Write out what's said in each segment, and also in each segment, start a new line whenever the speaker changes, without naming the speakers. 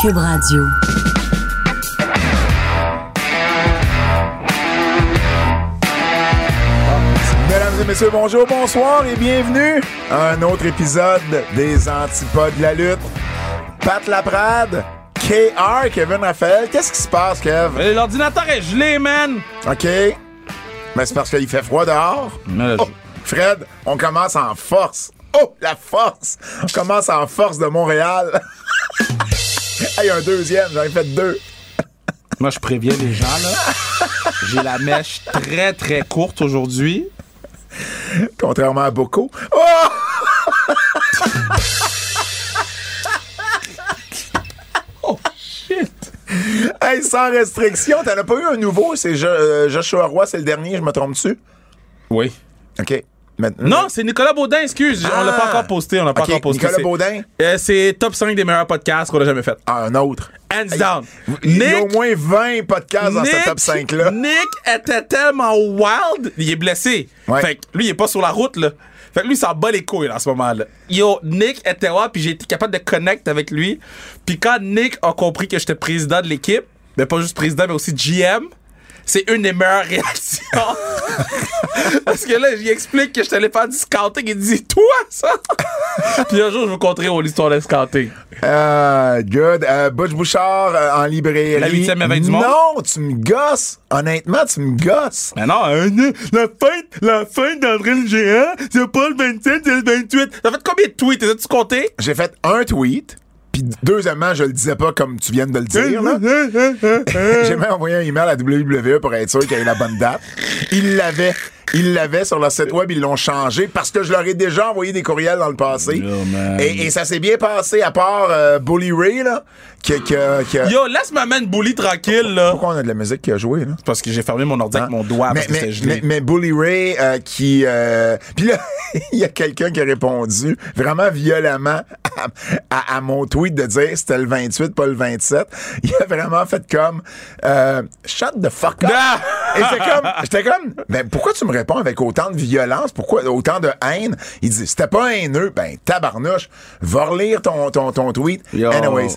Cube Radio.
Mesdames et messieurs, bonjour, bonsoir et bienvenue à un autre épisode des Antipodes de la lutte. Pat Laprade, KR, Kevin Raphaël. Qu'est-ce qui se passe, Kev?
Euh, L'ordinateur est gelé, man!
OK. Mais c'est parce qu'il fait froid dehors.
Mais
Oh, Fred, on commence en force. Oh, la force! On commence en force de Montréal. hey, un deuxième, j'en ai fait deux.
Moi, je préviens les gens, là. J'ai la mèche très, très courte aujourd'hui.
Contrairement à beaucoup. Oh!
Shit!
Hey, sans restriction, t'en as pas eu un nouveau? C'est euh, Joshua Roy, c'est le dernier, je me trompe dessus?
Oui.
OK. Maintenant-
Non, c'est Nicolas Baudin, excuse. On l'a pas
Ah!
encore posté, on l'a pas encore posté.
Nicolas Baudin,
Euh, c'est top 5 des meilleurs podcasts qu'on a jamais fait.
ah, un autre.
Hands down.
Il y a
Nick,
au moins 20 podcasts dans ce top 5-là.
Nick était tellement wild, il est blessé.
Ouais.
Fait que lui, il est pas sur la route, là. Fait que lui, s'en bat les couilles, là, en ce moment-là. Yo, Nick était wild, puis j'ai été capable de connect avec lui. Puis quand Nick a compris que j'étais président de l'équipe, mais pas juste président, mais aussi GM, c'est une des meilleures réactions. Parce que là, j'y explique que je t'allais faire du scouting. Il dit, toi, ça? puis un jour, je vous conter mon histoire de scouting.
Euh, good. Euh, Butch Bouchard euh, en librairie.
La huitième merveille du monde?
Non, tu me gosses. Honnêtement, tu me gosses.
Mais non, la fête, la fête d'André le géant, c'est pas le 27, c'est le 28. T'as fait combien de tweets? As-tu compté?
J'ai fait un tweet. Puis deuxièmement, je le disais pas comme tu viens de le dire. J'ai même envoyé un email à WWE pour être sûr qu'il y ait la bonne date. Ils l'avaient. Ils l'avaient sur leur site web, ils l'ont changé parce que je leur ai déjà envoyé des courriels dans le passé. Et, et ça s'est bien passé, à part euh, Bully Ray, là, qui, qui, qui-
Yo, laisse ma man bully tranquille, là.
Pourquoi on a de la musique qui a joué, là?
Parce que j'ai fermé mon ordi avec mon doigt
mais,
parce
mais,
gelé.
mais, mais Bully Ray euh, qui euh, puis là il y a quelqu'un qui a répondu vraiment violemment à, à- à mon tweet de dire c'était le 28 pas le 27 il a vraiment fait comme euh, shut the fuck up
Ah!
et j'étais comme j'étais comme ben pourquoi tu me réponds avec autant de violence pourquoi? Autant de haine il dit c'était pas haineux ben tabarnouche va relire ton ton, ton tweet
Yo,
anyways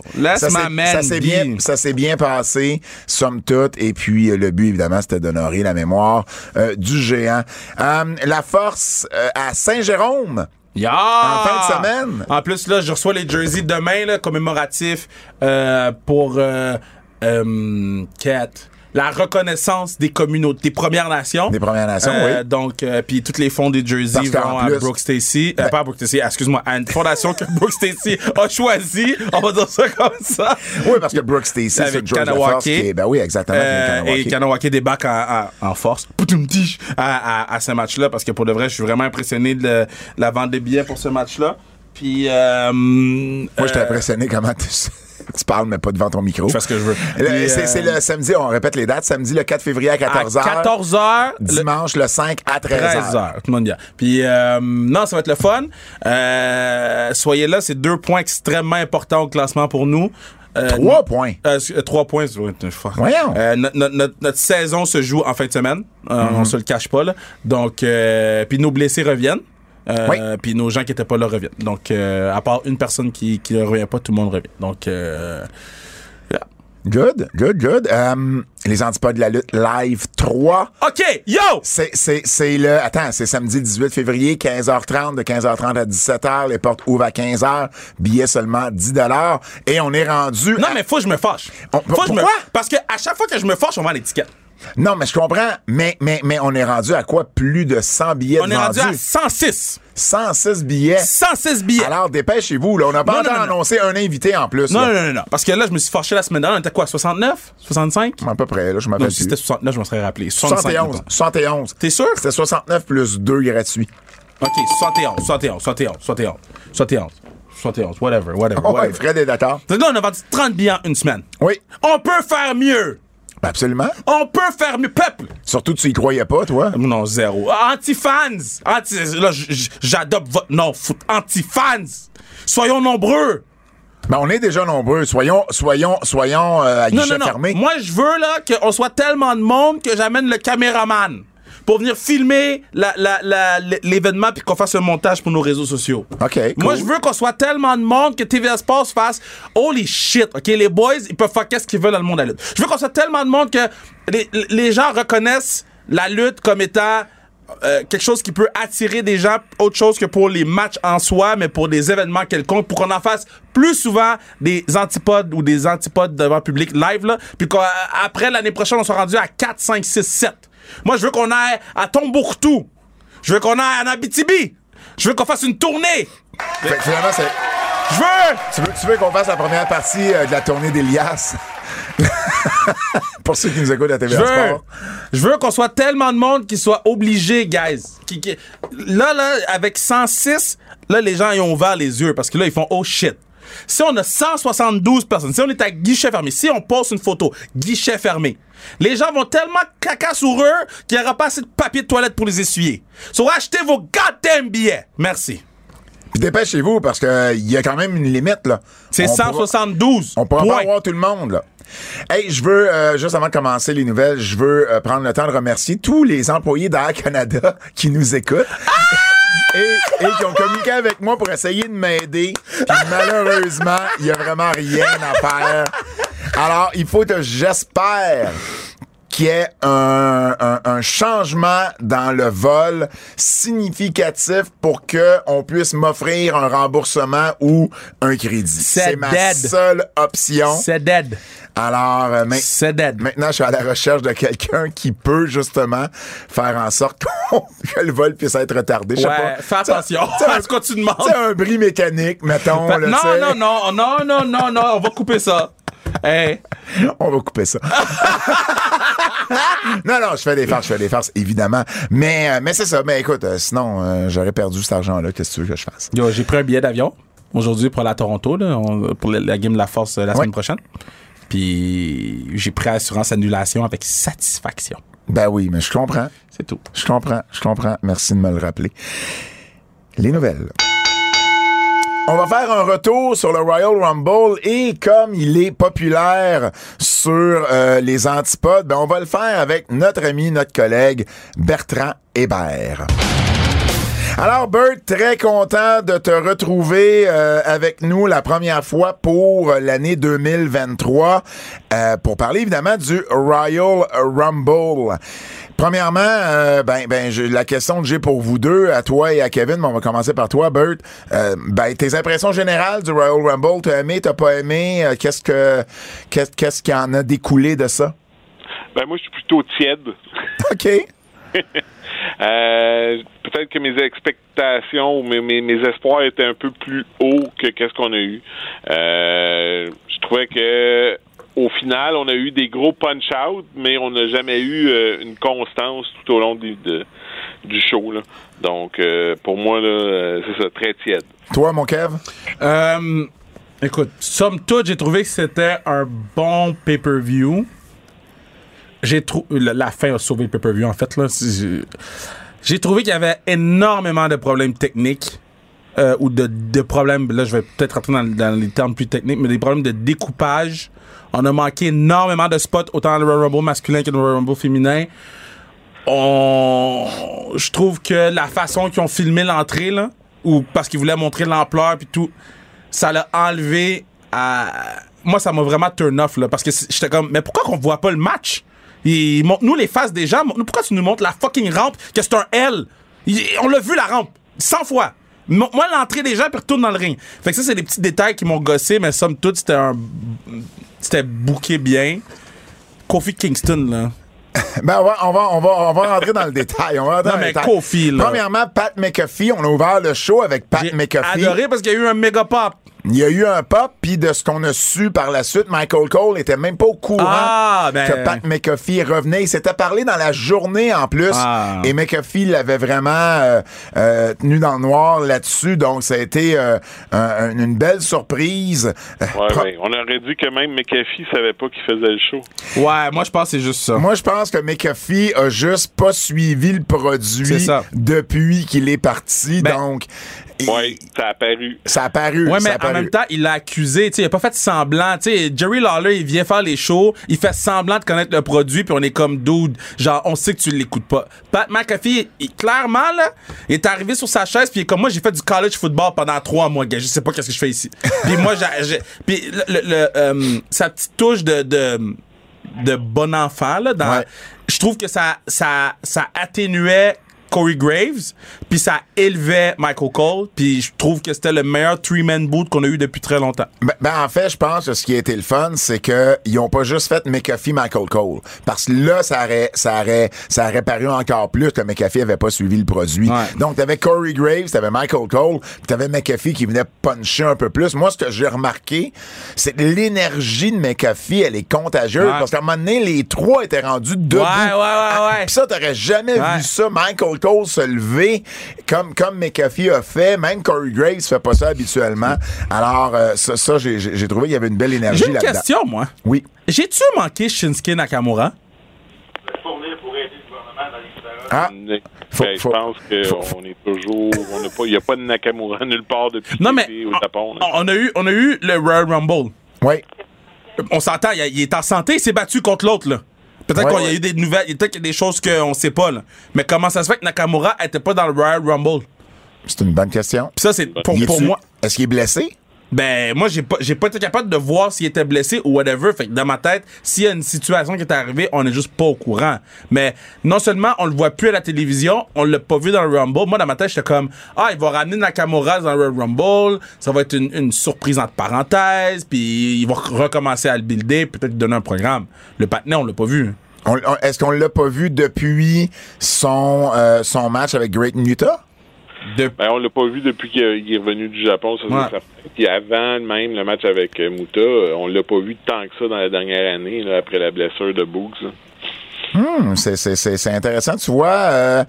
ça s'est- bien passé, somme toute. Et puis, euh, le but, évidemment, c'était d'honorer la mémoire euh, du géant. Euh, la force euh, à Saint-Jérôme. En fin de semaine.
En plus, là, je reçois les jerseys demain, là, commémoratifs pour Cat. La reconnaissance des communautés, des Premières Nations.
Des Premières Nations,
Euh,
oui.
Donc, euh, puis tous les fonds des
Parce qu'en
vont à
plus-
Brooke Stacy. Euh, pas à Brooke Stacy, excuse-moi, à une fondation que Brooke Stacy a choisi. On va dire ça comme ça.
Oui, parce que Brooke Stacy, c'est
Kanawake.
force qui est- Ben oui, exactement.
Euh, et
Kanawake.
Débarque en, en, en force à, à, à ce match-là parce que pour de vrai, je suis vraiment impressionné de, la vente des billets pour ce match-là. Puis, euh,
Moi, j'étais impressionné comment tu, tu parles, mais pas devant ton micro.
Je fais ce que je veux.
C'est
euh,
c'est le samedi, on répète les dates, samedi le 4 février à
à
14h.
14h,
Dimanche le 5 à 13h.
13h. Tout le monde a. Puis, euh, non, ça va être le fun. Euh, soyez là, c'est deux points extrêmement importants au classement pour nous. Euh,
Trois points?
Euh, euh, trois points.
Voyons.
Euh, notre, notre- saison se joue en fin de semaine. Euh,
Mm-hmm.
On se le cache pas. Là. Donc, euh, puis nos blessés reviennent. Euh. Puis nos gens qui étaient pas là reviennent. Donc, euh, à part une personne qui ne revient pas, tout le monde revient. Donc, euh,
Good, good, good. Euh, les antipodes de la lutte live 3.
OK, yo!
C'est, c'est, c'est le. Attends, c'est samedi 18 février, 15h30, de 15h30 à 17h. Les portes ouvrent à 15h. Billets seulement 10 Et on est rendu.
Non,
à-
mais faut que je me fâche.
On-
faut que je me...
pourquoi?
Parce que à chaque fois que je me fâche, on vend l'étiquette.
Non, mais je comprends. Mais, mais, mais on est rendu à quoi? Plus de 100 billets
On est rendu
vendus.
à 106.
106 billets.
106 billets.
Alors, dépêchez-vous, là. On n'a pas encore
non, non, non.
annoncé un invité en plus.
non,
là.
non, non, non. Parce que là, je me suis fâché la semaine dernière. On était quoi, 69? 65?
À peu près, là, je m'appelle
si c'était 69, je m'en serais rappelé. 65,
71.
mettons.
71.
T'es sûr?
C'était 69 plus 2 gratuits.
OK, 71, 71, 71, 71, 71. 71, whatever, whatever.
Oh, ouais,
whatever.
Fred est d'accord.
Donc là, on a vendu 30 billets en une semaine.
Oui,
On peut faire mieux.
Ben absolument.
On peut faire mieux. Peuple.
Surtout, tu y croyais pas, toi?
Non, zéro. Anti-fans. Anti là, j'adopte votre nom. foot. Anti-fans. Soyons nombreux.
Ben, on est déjà nombreux. Soyons, soyons, soyons euh, à
Non, non, non.
fermé.
Moi, je veux là qu'on soit tellement de monde que j'amène le caméraman pour venir filmer la- la- la- l'événement puis qu'on fasse un montage pour nos réseaux sociaux.
OK,
Moi,
cool.
je veux qu'on soit tellement de monde que TVA Sports fasse Holy shit, OK? Les boys, ils peuvent faire qu'est-ce qu'ils veulent dans le monde de la lutte. Je veux qu'on soit tellement de monde que les, les gens reconnaissent la lutte comme étant euh, quelque chose qui peut attirer des gens, autre chose que pour les matchs en soi, mais pour des événements quelconques, pour qu'on en fasse plus souvent des antipodes ou des antipodes devant public live, là, puis qu'après l'année prochaine, on soit rendu à 4, 5, 6, 7. Moi, je veux qu'on aille à Tombouctou. Je veux qu'on aille en Abitibi. Je veux qu'on fasse une tournée.
Fait que finalement, c'est.
Je veux!
Tu veux, tu veux qu'on fasse la première partie euh, de la tournée d'Elias? Pour ceux qui nous écoutent à
veux,
Sport.
je veux qu'on soit tellement de monde qui soit obligé, guys. Qui- qui- là, là, avec 106, là, les gens ils ont ouvert les yeux parce que là, ils font oh shit. Si on a 172 personnes, si on est à guichet fermé, si on poste une photo, guichet fermé, les gens vont tellement caca sur eux qu'il n'y aura pas assez de papier de toilette pour les essuyer. So, achetez vos goddamn billets. Merci.
Puis dépêchez-vous parce qu'il y a quand même une limite, là.
C'est
On pourra-
172.
On pourra pas avoir tout le monde, là. Hey, je veux, euh, juste avant de commencer les nouvelles, je veux euh, prendre le temps de remercier tous les employés d'Air Canada qui nous écoutent. Et, et qui ont communiqué avec moi pour essayer de m'aider. Puis malheureusement, il y a vraiment rien à faire. Alors, il faut que j'espère qu'il y ait un, un- un changement dans le vol significatif pour que on puisse m'offrir un remboursement ou un crédit.
C'est
ma
dead.
seule option.
C'est dead.
Alors, euh, ma-
C'est dead.
maintenant, je suis à la recherche de quelqu'un qui peut justement faire en sorte que le vol puisse être retardé.
Ouais,
pas.
fais attention à ce que tu demandes.
C'est un bris mécanique, mettons.
Fait-
là,
non, non, non, non, non, non, non, on va couper ça. Hey.
On va couper ça. non, non, je fais des farces, je fais des farces, évidemment. Mais, euh, mais c'est ça. Mais écoute, euh, sinon, euh, j'aurais perdu cet argent-là. Qu'est-ce que tu veux que je fasse?
Yo, j'ai pris un billet d'avion aujourd'hui pour aller à Toronto, là, on- pour la, la game de la force la semaine
Ouais.
prochaine. Puis j'ai pris assurance annulation avec satisfaction.
Ben oui, mais je comprends.
C'est tout.
Je comprends, je comprends. Merci de me le rappeler. Les nouvelles. On va faire un retour sur le Royal Rumble et comme il est populaire sur euh, les antipodes, ben on va le faire avec notre ami, notre collègue Bertrand Hébert. Alors, Bert, très content de te retrouver euh, avec nous la première fois pour l'année 2023 euh, pour parler évidemment du Royal Rumble. Premièrement, euh, ben, ben, je- la question que j'ai pour vous deux, à toi et à Kevin, mais on va commencer par toi, Bert. Euh, ben, tes impressions générales du Royal Rumble, t'as aimé, t'as pas aimé, euh, qu'est-ce que, qu'est-ce, qu'est-ce qui en a découlé de ça?
Ben moi, je suis plutôt tiède.
OK.
Peut-être que mes expectations, mes, mes, mes espoirs étaient un peu plus hauts que qu'est-ce qu'on a eu. Je trouvais que au final, on a eu des gros punch-out, mais on n'a jamais eu euh, une constance tout au long du, de- du show. Là. Donc, euh, pour moi, euh, c'est ça, très tiède.
Toi, mon Kev?
Euh, écoute, somme toute, j'ai trouvé que c'était un bon pay-per-view. J'ai trouvé. La, la fin a sauvé le pay-per-view, en fait. là. J'ai, trouvé qu'il y avait énormément de problèmes techniques. euh, ou de, de problèmes, là je vais peut-être rentrer dans, dans les termes plus techniques, mais des problèmes de découpage. On a manqué énormément de spots, autant le Royal Rumble masculin que le Royal Rumble féminin. On... Je trouve que la façon qu'ils ont filmé l'entrée, là, ou parce qu'ils voulaient montrer l'ampleur puis tout, ça l'a enlevé à... Moi, ça m'a vraiment turn off, là, parce que j'étais comme, mais pourquoi qu'on voit pas le match? Il montre-nous les faces des gens. Pourquoi tu nous montres la fucking rampe que c'est un L? On l'a vu, la rampe, 100 fois. Mo- Moi, l'entrée des gens, puis retourne dans le ring. Fait que ça, c'est des petits détails qui m'ont gossé, mais somme toute, c'était un... C'était bouqué bien. Kofi Kingston, là.
Ben, on va, on va, on va, on va rentrer dans le détail. On va rentrer
Non,
dans le
mais
détail.
Kofi, là.
Premièrement, Pat McAfee. On a ouvert le show avec Pat McAfee.
adoré parce qu'il y a eu un méga pop.
Il y a eu un pop, puis de ce qu'on a su par la suite, Michael Cole était même pas au courant
Ah, ben-
que Pat McAfee revenait. Il s'était parlé dans la journée en plus,
Ah.
et McAfee l'avait vraiment euh, euh, tenu dans le noir là-dessus. Donc, ça a été euh, un- une belle surprise.
Ouais,
pro-
ouais. On aurait dit que même McAfee savait pas qu'il faisait le show.
Ouais, moi, je pense que c'est juste ça.
Moi, je pense que McAfee a juste pas suivi le produit depuis qu'il est parti.
Ben,
donc, il-
Ouais, ça a apparu.
ça a paru.
Ouais,
ça
mais
a
en même temps, il l'a accusé. Tu sais, il a pas fait semblant. Tu sais, Jerry Lawler, il vient faire les shows, il fait semblant de connaître le produit, puis on est comme dude. Genre, on sait que tu l'écoutes pas. Pat McAfee, il- clairement, là, il est arrivé sur sa chaise, puis il est comme moi, j'ai fait du college football pendant trois mois, gars. Je sais pas qu'est-ce que je fais ici. puis moi, j'ai, j'ai- puis le, le- le, euh, sa petite touche de, de, de bon enfant, là, dans,
Ouais.
je trouve que ça, ça, ça atténuait Corey Graves, puis ça élevait Michael Cole, puis je trouve que c'était le meilleur three-man boot qu'on a eu depuis très longtemps.
Ben, ben, en fait, je pense que ce qui a été le fun, c'est que ils ont pas juste fait McAfee Michael Cole. Parce que là, ça aurait, ça aurait, ça aurait paru encore plus que McAfee avait pas suivi le produit.
Ouais.
Donc, t'avais Corey Graves, t'avais Michael Cole, puis t'avais McAfee qui venait puncher un peu plus. Moi, ce que j'ai remarqué, c'est que l'énergie de McAfee, elle est contagieuse.
Ouais.
Parce qu'à un moment donné, les trois étaient rendus debout.
Ouais, ouais, ouais, ouais.
Puis ça, t'aurais jamais vu ça. Michael Cole se lever comme, comme McAfee a fait. Même Corey Graves fait pas ça habituellement. Alors, euh, ça, ça, j'ai- trouvé qu'il y avait une belle énergie
J'ai une
là-dedans.
question, moi.
Oui.
J'ai-tu manqué Shinsuke Nakamura?
Ah, Faut-
ben,
faut-
je pense qu'on est toujours. On n'a pas, il n'y a pas de Nakamura nulle part depuis
Non, mais
au
on,
Japon. là.
on a eu, on a eu le Royal Rumble.
oui.
On s'entend, il, il est en santé, il s'est battu contre l'autre, là. Peut-être
Ouais,
qu'il y a eu des nouvelles, peut-être qu'il y a des choses qu'on sait pas, là. Mais comment ça se fait que Nakamura était pas dans le Royal Rumble?
C'est une bonne question.
Puis ça, c'est pour, moi.
Est-ce qu'il est blessé?
Ben, moi, j'ai pas, j'ai pas été capable de voir s'il était blessé ou whatever. Fait que dans ma tête, s'il y a une situation qui est arrivée, on est juste pas au courant. Mais non seulement on le voit plus à la télévision, on l'a pas vu dans le Rumble. Moi, dans ma tête, j'étais comme, ah, il va ramener Nakamura dans le Rumble. Ça va être une, une surprise entre parenthèses. Puis il va recommencer à le builder, peut-être donner un programme. Le patinet, on l'a pas vu.
Est-ce qu'on l'a pas vu depuis son, euh, son match avec Great Muta?
De-
Ben, on l'a pas vu depuis qu'il est revenu du Japon, ça
Ouais.
Puis avant même le match avec euh, Muta, euh, on l'a pas vu tant que ça dans la dernière année, là, après la blessure de Boogs.
c'est- c'est intéressant. Tu vois, euh,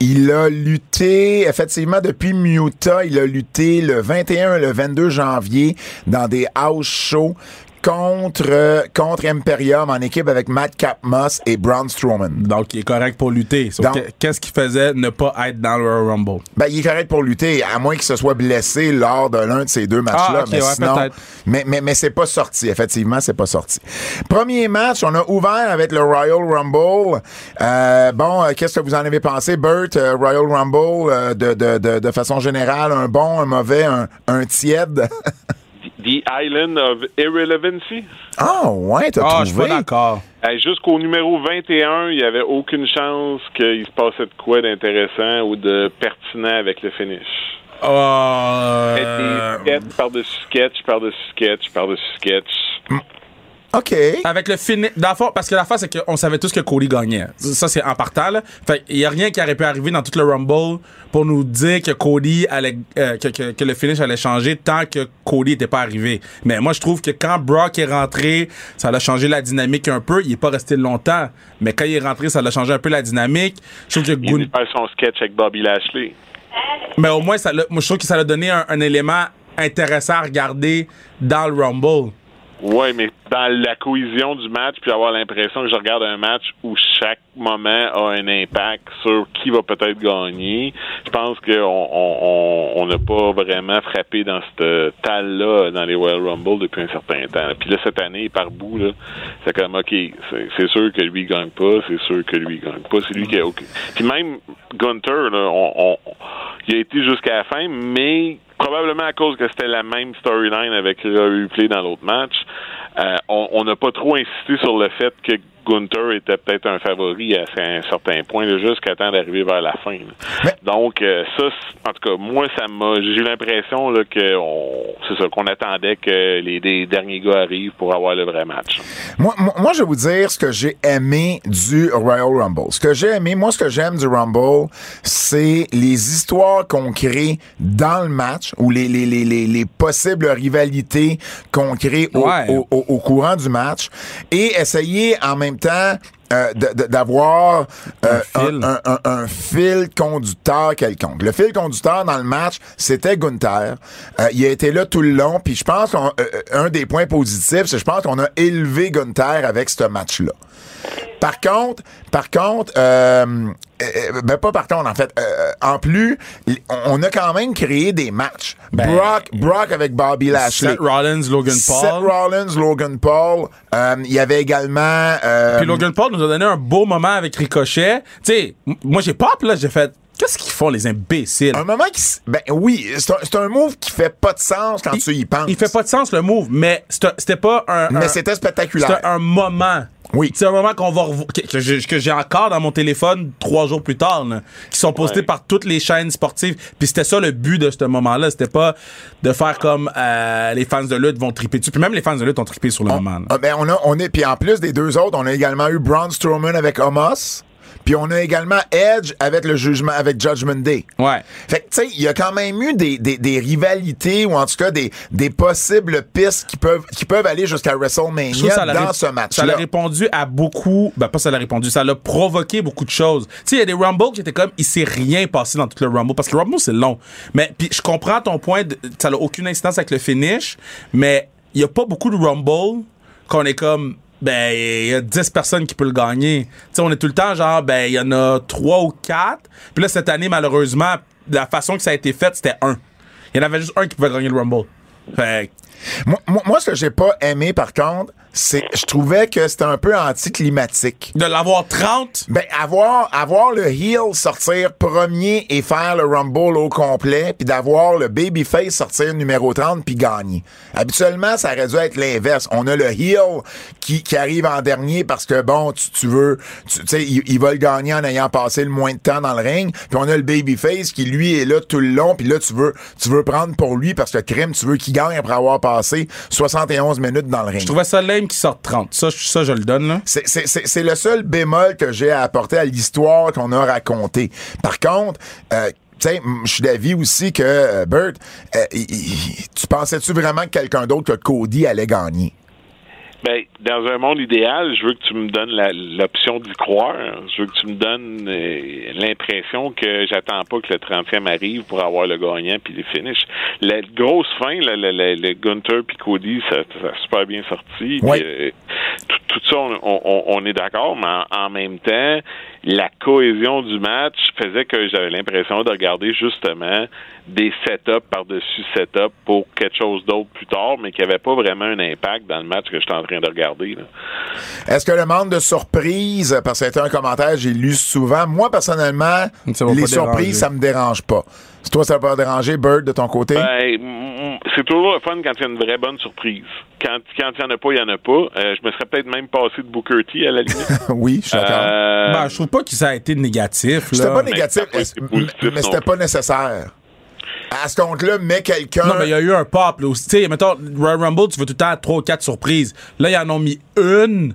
il a lutté, effectivement, depuis Muta, il a lutté le 21 et le 22 janvier dans des house shows contre, euh, contre Imperium en équipe avec Matt Capmos et Braun Strowman.
Donc, il est correct pour lutter. Qu'est-ce qu'il faisait ne pas être dans le Royal Rumble?
Ben, il est correct pour lutter, à moins qu'il se soit blessé lors de l'un de ces deux matchs-là.
Ah,
mais
ouais,
sinon, mais, mais, mais c'est pas sorti, effectivement, c'est pas sorti. Premier match, on a ouvert avec le Royal Rumble. Euh, bon, euh, qu'est-ce que vous en avez pensé, Bert? euh, Royal Rumble, euh, de, de, de, de façon générale, un bon, un mauvais, un, un tiède?
The Island of Irrelevancy.
Ah, ouais, t'as
Ah, je suis pas
trouvé?
d'accord.
Hey, Jusqu'au numéro 21, il n'y avait aucune chance qu'il se passait de quoi d'intéressant ou de pertinent avec le finish.
Euh,
Des sketch par-dessus sketch, par-dessus sketch, par-dessus sketch.
OK.
Avec le finish. Dans le fond, parce que la face, c'est qu'on savait tous que Cody gagnait. Ça, c'est en partant, là. Fait il y a rien qui aurait pu arriver dans tout le Rumble pour nous dire que Cody allait, euh, que, que, que le finish allait changer tant que Cody était pas arrivé. Mais moi, je trouve que quand Brock est rentré, ça a changé la dynamique un peu. Il est pas resté longtemps. Mais quand il est rentré, ça a changé un peu la dynamique. Je trouve que
Il faire son sketch avec Bobby Lashley.
Mais au moins, ça l'a- moi, je trouve que ça a donné un, un élément intéressant à regarder dans le Rumble.
Ouais, mais dans la cohésion du match, puis avoir l'impression que je regarde un match où chaque moment a un impact sur qui va peut-être gagner, je pense qu'on on, on, on n'a pas vraiment frappé dans cette talle-là dans les Royal Rumble depuis un certain temps. Puis là, cette année, par bout, là, c'est comme, OK, c'est c'est sûr que lui gagne pas, c'est sûr que lui gagne pas, c'est lui qui a... OK. Puis même Gunter, là, on, on- il a été jusqu'à la fin, mais probablement à cause que c'était la même storyline avec Replay dans l'autre match, euh, on n'a pas trop insisté sur le fait que Gunther était peut-être un favori à un certain point, jusqu'à temps d'arriver vers la fin. Donc, euh, ça, en tout cas, moi, ça m'a. J'ai eu l'impression là, que on- c'est ça, qu'on attendait que les, les derniers gars arrivent pour avoir le vrai match.
Moi, moi, moi, je vais vous dire ce que j'ai aimé du Royal Rumble. Ce que j'ai aimé, moi, ce que j'aime du Rumble, c'est les histoires qu'on crée dans le match ou les, les, les, les, les possibles rivalités qu'on crée au,
Ouais.
au, au- au courant du match et essayer en même temps euh, de- de- d'avoir euh,
Un fil.
un, un- un fil conducteur quelconque. Le fil conducteur dans le match, c'était Gunther. Euh, il a été là tout le long, puis je pense qu'un des points positifs, c'est que je pense qu'on a élevé Gunther avec ce match-là. Par contre, par contre, euh, euh, ben pas par contre, en fait, euh, en plus, on a quand même créé des matchs.
Ben,
Brock, Brock avec Bobby Lashley.
Seth Rollins, Logan
Seth
Paul.
Rollins, Logan Paul. Euh, Il y avait également. euh,
Puis Logan Paul nous a donné un beau moment avec Ricochet. Tu sais, moi j'ai pop là, j'ai fait. Qu'est-ce qu'ils font les imbéciles?
Un moment qui. Ben oui, c'est un, c'est un move qui fait pas de sens quand tu y penses.
Il fait pas de sens le move, mais c'était pas un.
Mais c'était spectaculaire.
C'était un moment.
Oui.
C'est un moment qu'on va que, que j'ai- encore dans mon téléphone trois jours plus tard, là, qui sont postés
Ouais.
par toutes les chaînes sportives. Puis c'était ça le but de ce moment-là. C'était pas de faire comme euh, les fans de lutte vont triper dessus. Puis même les fans de lutte ont trippé sur le moment. là.
Ah, ben on a, on est, puis en plus des deux autres, on a également eu Braun Strowman avec Homos. Puis on a également Edge avec le jugement, avec Judgment Day.
Ouais.
Fait que, tu sais, il y a quand même eu des, des, des rivalités ou en tout cas des, des possibles pistes qui peuvent, qui peuvent aller jusqu'à WrestleMania
ça
dans ce
Ça
match-là.
l'a répondu à beaucoup. Ben, pas ça l'a répondu. Ça l'a provoqué beaucoup de choses. Tu sais, il y a des Rumble qui étaient comme, il s'est rien passé dans tout le Rumble. Parce que le Rumble, c'est long. Mais, puis je comprends ton point. de- ça n'a aucune incidence avec le finish. Mais il y a pas beaucoup de Rumble qu'on est comme, ben, il y a 10 personnes qui peuvent le gagner. Tu sais, on est tout le temps genre, ben, il y en a 3 ou 4. Puis là, cette année, malheureusement, la façon que ça a été fait, c'était un. Il y en avait juste un qui pouvait gagner le Rumble. Fait
moi, moi, ce que j'ai pas aimé, par contre, c'est, je trouvais que c'était un peu anticlimatique.
de l'avoir 30,
Ben, avoir, avoir le heel sortir premier et faire le Rumble au complet, puis d'avoir le Babyface sortir numéro 30 puis gagner. Habituellement, ça aurait dû être l'inverse. On a le heel qui, qui arrive en dernier parce que, bon, tu, tu veux, tu sais, il, il va le gagner en ayant passé le moins de temps dans le ring, puis on a le Babyface qui, lui, est là tout le long, puis là, tu veux, tu veux prendre pour lui parce que crime, tu veux qu'il gagne après avoir passé 71 minutes dans le ring.
je trouvais ça lame qui sortent 30. Ça, ça, je le donne.
C'est- C'est le seul bémol que j'ai à apporter à l'histoire qu'on a racontée. Par contre, euh, je suis d'avis aussi que, euh, Bert, euh, tu pensais-tu vraiment que quelqu'un d'autre que Cody allait gagner?
Ben, dans un monde idéal, je veux que tu me donnes l'option d'y croire. Je veux que tu me donnes euh, l'impression que j'attends pas que le 30e arrive pour avoir le gagnant puis les finish. La grosse fin, le, le, le, le Gunther puis Cody, ça, ça a super bien sorti.
Ouais.
Euh, tout, tout ça, on, on, on est d'accord, mais en, en même temps, la cohésion du match faisait que j'avais l'impression de regarder justement des setups par-dessus setups pour quelque chose d'autre plus tard, mais qui n'avait pas vraiment un impact dans le match que j'étais en train de regarder.
Est-ce que le manque de surprise, parce que c'était un commentaire que j'ai lu souvent, moi, personnellement, les surprises,
déranger.
ça me dérange pas. Si toi, ça va pas déranger, Bird, de ton côté?
Ben, c'est toujours le fun quand il y a une vraie bonne surprise. Quand quand il n'y en a pas, il n'y en a pas. Euh, je me serais peut-être même passé de Booker T à la limite.
oui, je suis d'accord.
Euh,
Ben, je trouve pas que ça a été négatif,
C'était pas négatif, mais c'était pas nécessaire. À ce compte-là, mets quelqu'un...
Non, mais il y a eu un pop, là. aussi. Tu sais, mettons, Royal Rumble, tu veux tout le temps 3 ou 4 surprises. Là, ils en ont mis une.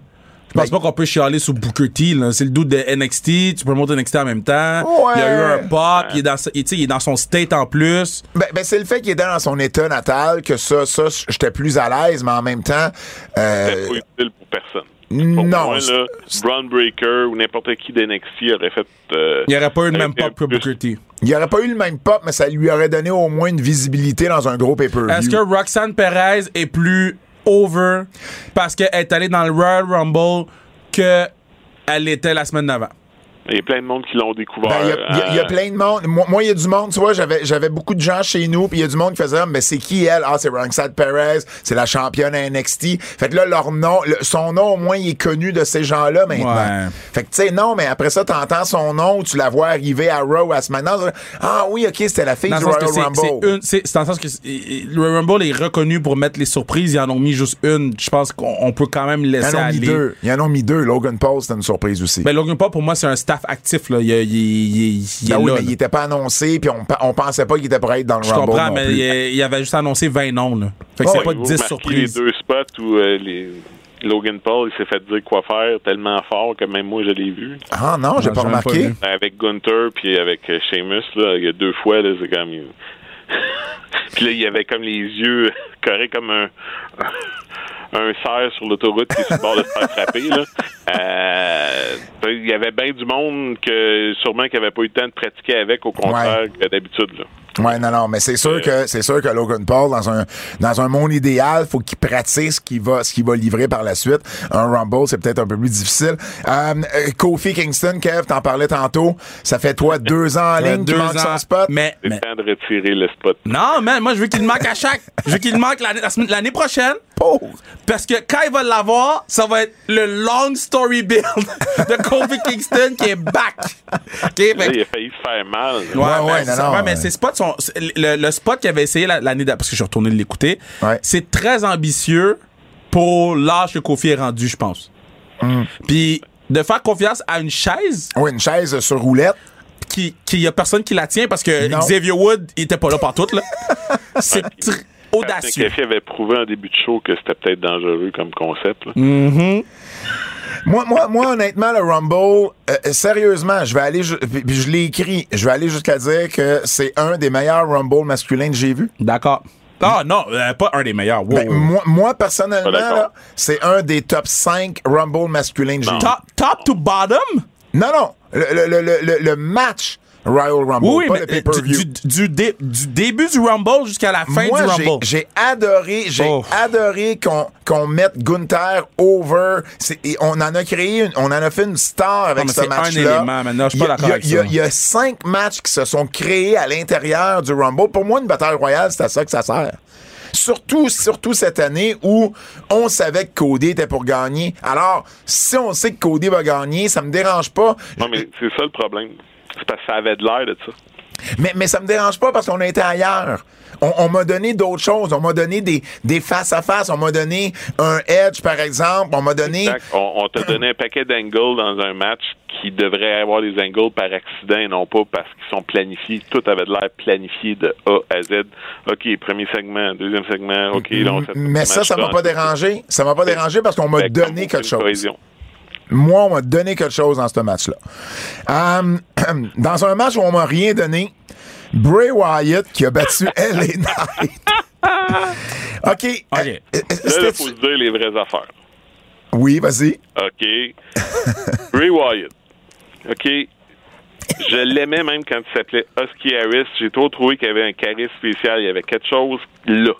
Je pense
Ben-
pas qu'on peut chialer sur Booker T. C'est le doute de NXT. Tu peux monter NXT en même temps.
Ouais.
Il y a eu un pop. Il est dans, sa- il- tu sais, il est dans son state en plus.
Ben, ben, c'est le fait qu'il était dans son état natal que ça, ça, j'étais plus à l'aise, mais en même temps, euh,
C'était pas utile pour personne. Pour
non.
moi, là, Braun Breaker ou n'importe qui d'NXT aurait fait. euh,
Il n'y aurait pas eu le même pop que Booker T.
Il n'y aurait pas eu le même pop, mais ça lui aurait donné au moins une visibilité dans un gros pay-per-view.
Est-ce que Roxanne Perez est plus over parce qu'elle est allée dans le Royal Rumble que elle l'était la semaine d'avant?
Il y a plein de monde qui l'ont découvert.
Ben, il y a- y, y
euh,
plein de monde. Moi, il y a du monde, tu vois, j'avais, j'avais beaucoup de gens chez nous, puis il y a du monde qui faisait, mais c'est qui elle? Ah, c'est Roxanne Perez, c'est la championne à NXT. Fait que là, leur nom, le- son nom, au moins, il est connu de ces gens-là maintenant.
Ouais.
Fait que, tu sais, non, mais après ça, t'entends son nom, tu la vois arriver à Raw à SmackDown. Ah oui, OK, c'était la fille
Dans
du Royal Rumble.
une- c'est c'est dans le sens que le Royal Rumble est reconnu pour mettre les surprises. Ils en ont mis juste une. Je pense qu'on on peut quand même
Ils
laisser
en ont mis deux. Ils en ont mis deux. Logan Paul, c'était une surprise aussi.
Ben, Logan Paul, pour moi, c'est un staff actif. Là. Il, il- il- il
Ben
est
oui,
là.
mais il
là.
était pas annoncé, puis on, on pensait pas qu'il était prêt à être dans le
Je
Rumble.
comprends,
non
mais
plus.
il, il avait juste annoncé 20 noms. Là. Fait que
Oh,
c'est
oui,
pas
vous
10
remarquez
surprises.
les deux spots où euh, les... Logan Paul il s'est fait dire quoi faire tellement fort que même moi je l'ai vu.
Ah non, j'ai
Non,
pas
pas
remarqué.
vu.
Avec Gunther puis avec euh, Sheamus, là, il y a deux fois, là, c'est comme. puis là, il y avait comme les yeux carrés comme un. Un cerf sur l'autoroute qui est sur le bord de se faire frapper. Là. Euh, il y avait bien du monde que sûrement qui n'avait pas eu le temps de pratiquer avec, au contraire
Ouais.
que d'habitude. Là.
Ouais, non, non, mais c'est sûr que c'est sûr que Logan Paul dans un dans un monde idéal, faut qu'il pratique ce qu'il va ce qu'il va livrer par la suite. Un Rumble, c'est peut-être un peu plus difficile. Euh, euh, Kofi Kingston, Kev, t'en parlais tantôt. Ça fait toi deux ans en
Euh,
ligne, tu
deux
manques son
ans.
spot?
Mais,
C'est
mais-
le temps de retirer le spot.
non, man, moi, je veux qu'il le manque à chaque. Je veux qu'il le manque l'année prochaine.
Pauvre.
Parce que quand il va l'avoir, ça va être le long story build de Kofi Kingston qui est back. OK? fait
Là,
que-
il a failli se faire mal.
Ouais,
Ouais,
ben,
ouais,
ça-
non, non,
ouais, mais ces spots sont. Le, le spot qu'il avait essayé la- l'année d'après, parce que je suis retourné l'écouter,
Ouais.
c'est très ambitieux pour l'âge que Kofi est rendu, je pense.
Mm.
Puis de faire confiance à une chaise
Oui, une chaise sur roulette.
qui, qui y a personne qui la tient parce que
Non.
Xavier Wood, il était pas là partout, là. c'est audacieux.
Café avait prouvé en début de show que c'était peut-être dangereux comme concept. là.
Moi, moi, moi, honnêtement, le Rumble, euh, sérieusement, je vais aller, je l'ai écrit, je vais aller jusqu'à dire que c'est un des meilleurs Rumble masculins que j'ai vu.
D'accord. Ah non, euh, pas un des meilleurs. Wow.
Ben, moi, moi, personnellement, c'est un des top 5 Rumble masculins que j'ai vu.
top, top to bottom?
Non, non. Le, le, le, le, le match Royal Rumble,
Oui,
pas
mais
le
euh,
pay-per-view.
du, dé- du début du Rumble jusqu'à la fin
Moi,
du
j'ai-
Rumble.
j'ai adoré, j'ai
Oh.
adoré qu'on qu'on mette Gunther over. Et on en a créé, une- on en a fait une star avec
mais
ce
c'est un
match-là.
élément, maintenant, je suis pas
Il y a-
d'accord avec
il y a-
ça.
Il y a cinq matchs qui se sont créés à l'intérieur du Rumble. Pour moi, une bataille royale, c'est à ça que ça sert. Surtout, surtout cette année où on savait que Cody était pour gagner. Alors, si on sait que Cody va gagner, ça me dérange pas.
Non, mais c'est ça le problème. C'est parce que ça avait de l'air de ça.
Mais, mais ça me dérange pas parce qu'on a été ailleurs. On, on m'a donné d'autres choses. On m'a donné des, des face-à-face. On m'a donné un edge, par exemple. On m'a donné...
On, on t'a donné un paquet d'angles dans un match qui devrait avoir des angles par accident et non pas parce qu'ils sont planifiés. Tout avait de l'air planifié de A à Z. OK, premier segment, deuxième segment, OK,
Mais ça, ça m'a pas dérangé. Ça m'a pas dérangé parce qu'on m'a
que
donné quelque chose.
cohésion.
Moi, on m'a donné quelque chose dans ce match-là. Euh, dans un match où on m'a rien donné, Bray Wyatt qui a battu LA Knight. OK.
OK.
Euh, euh,
Là, il faut se dire les vraies affaires.
Oui, vas-y.
OK. Ray Wyatt. OK. Je l'aimais même quand il s'appelait Husky Harris. J'ai trop trouvé qu'il y avait un charisme spécial. Il y avait quelque chose là.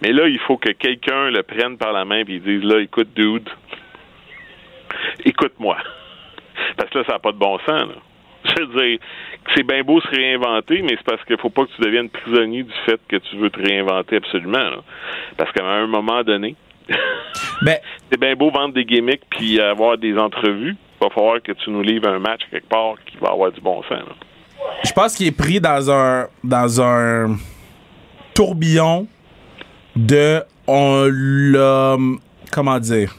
Mais là, il faut que quelqu'un le prenne par la main et dise là, écoute, dude, écoute-moi. Parce que là, ça n'a pas de bon sens. Là. Je veux dire, c'est bien beau se réinventer, mais c'est parce qu'il faut pas que tu deviennes prisonnier du fait que tu veux te réinventer absolument. là. Parce qu'à un moment donné,
Ben,
c'est bien beau vendre des gimmicks puis avoir des entrevues. Il va falloir que tu nous livres un match quelque part qui va avoir du bon sens.
je pense qu'il est pris dans un dans un tourbillon de on l'a comment dire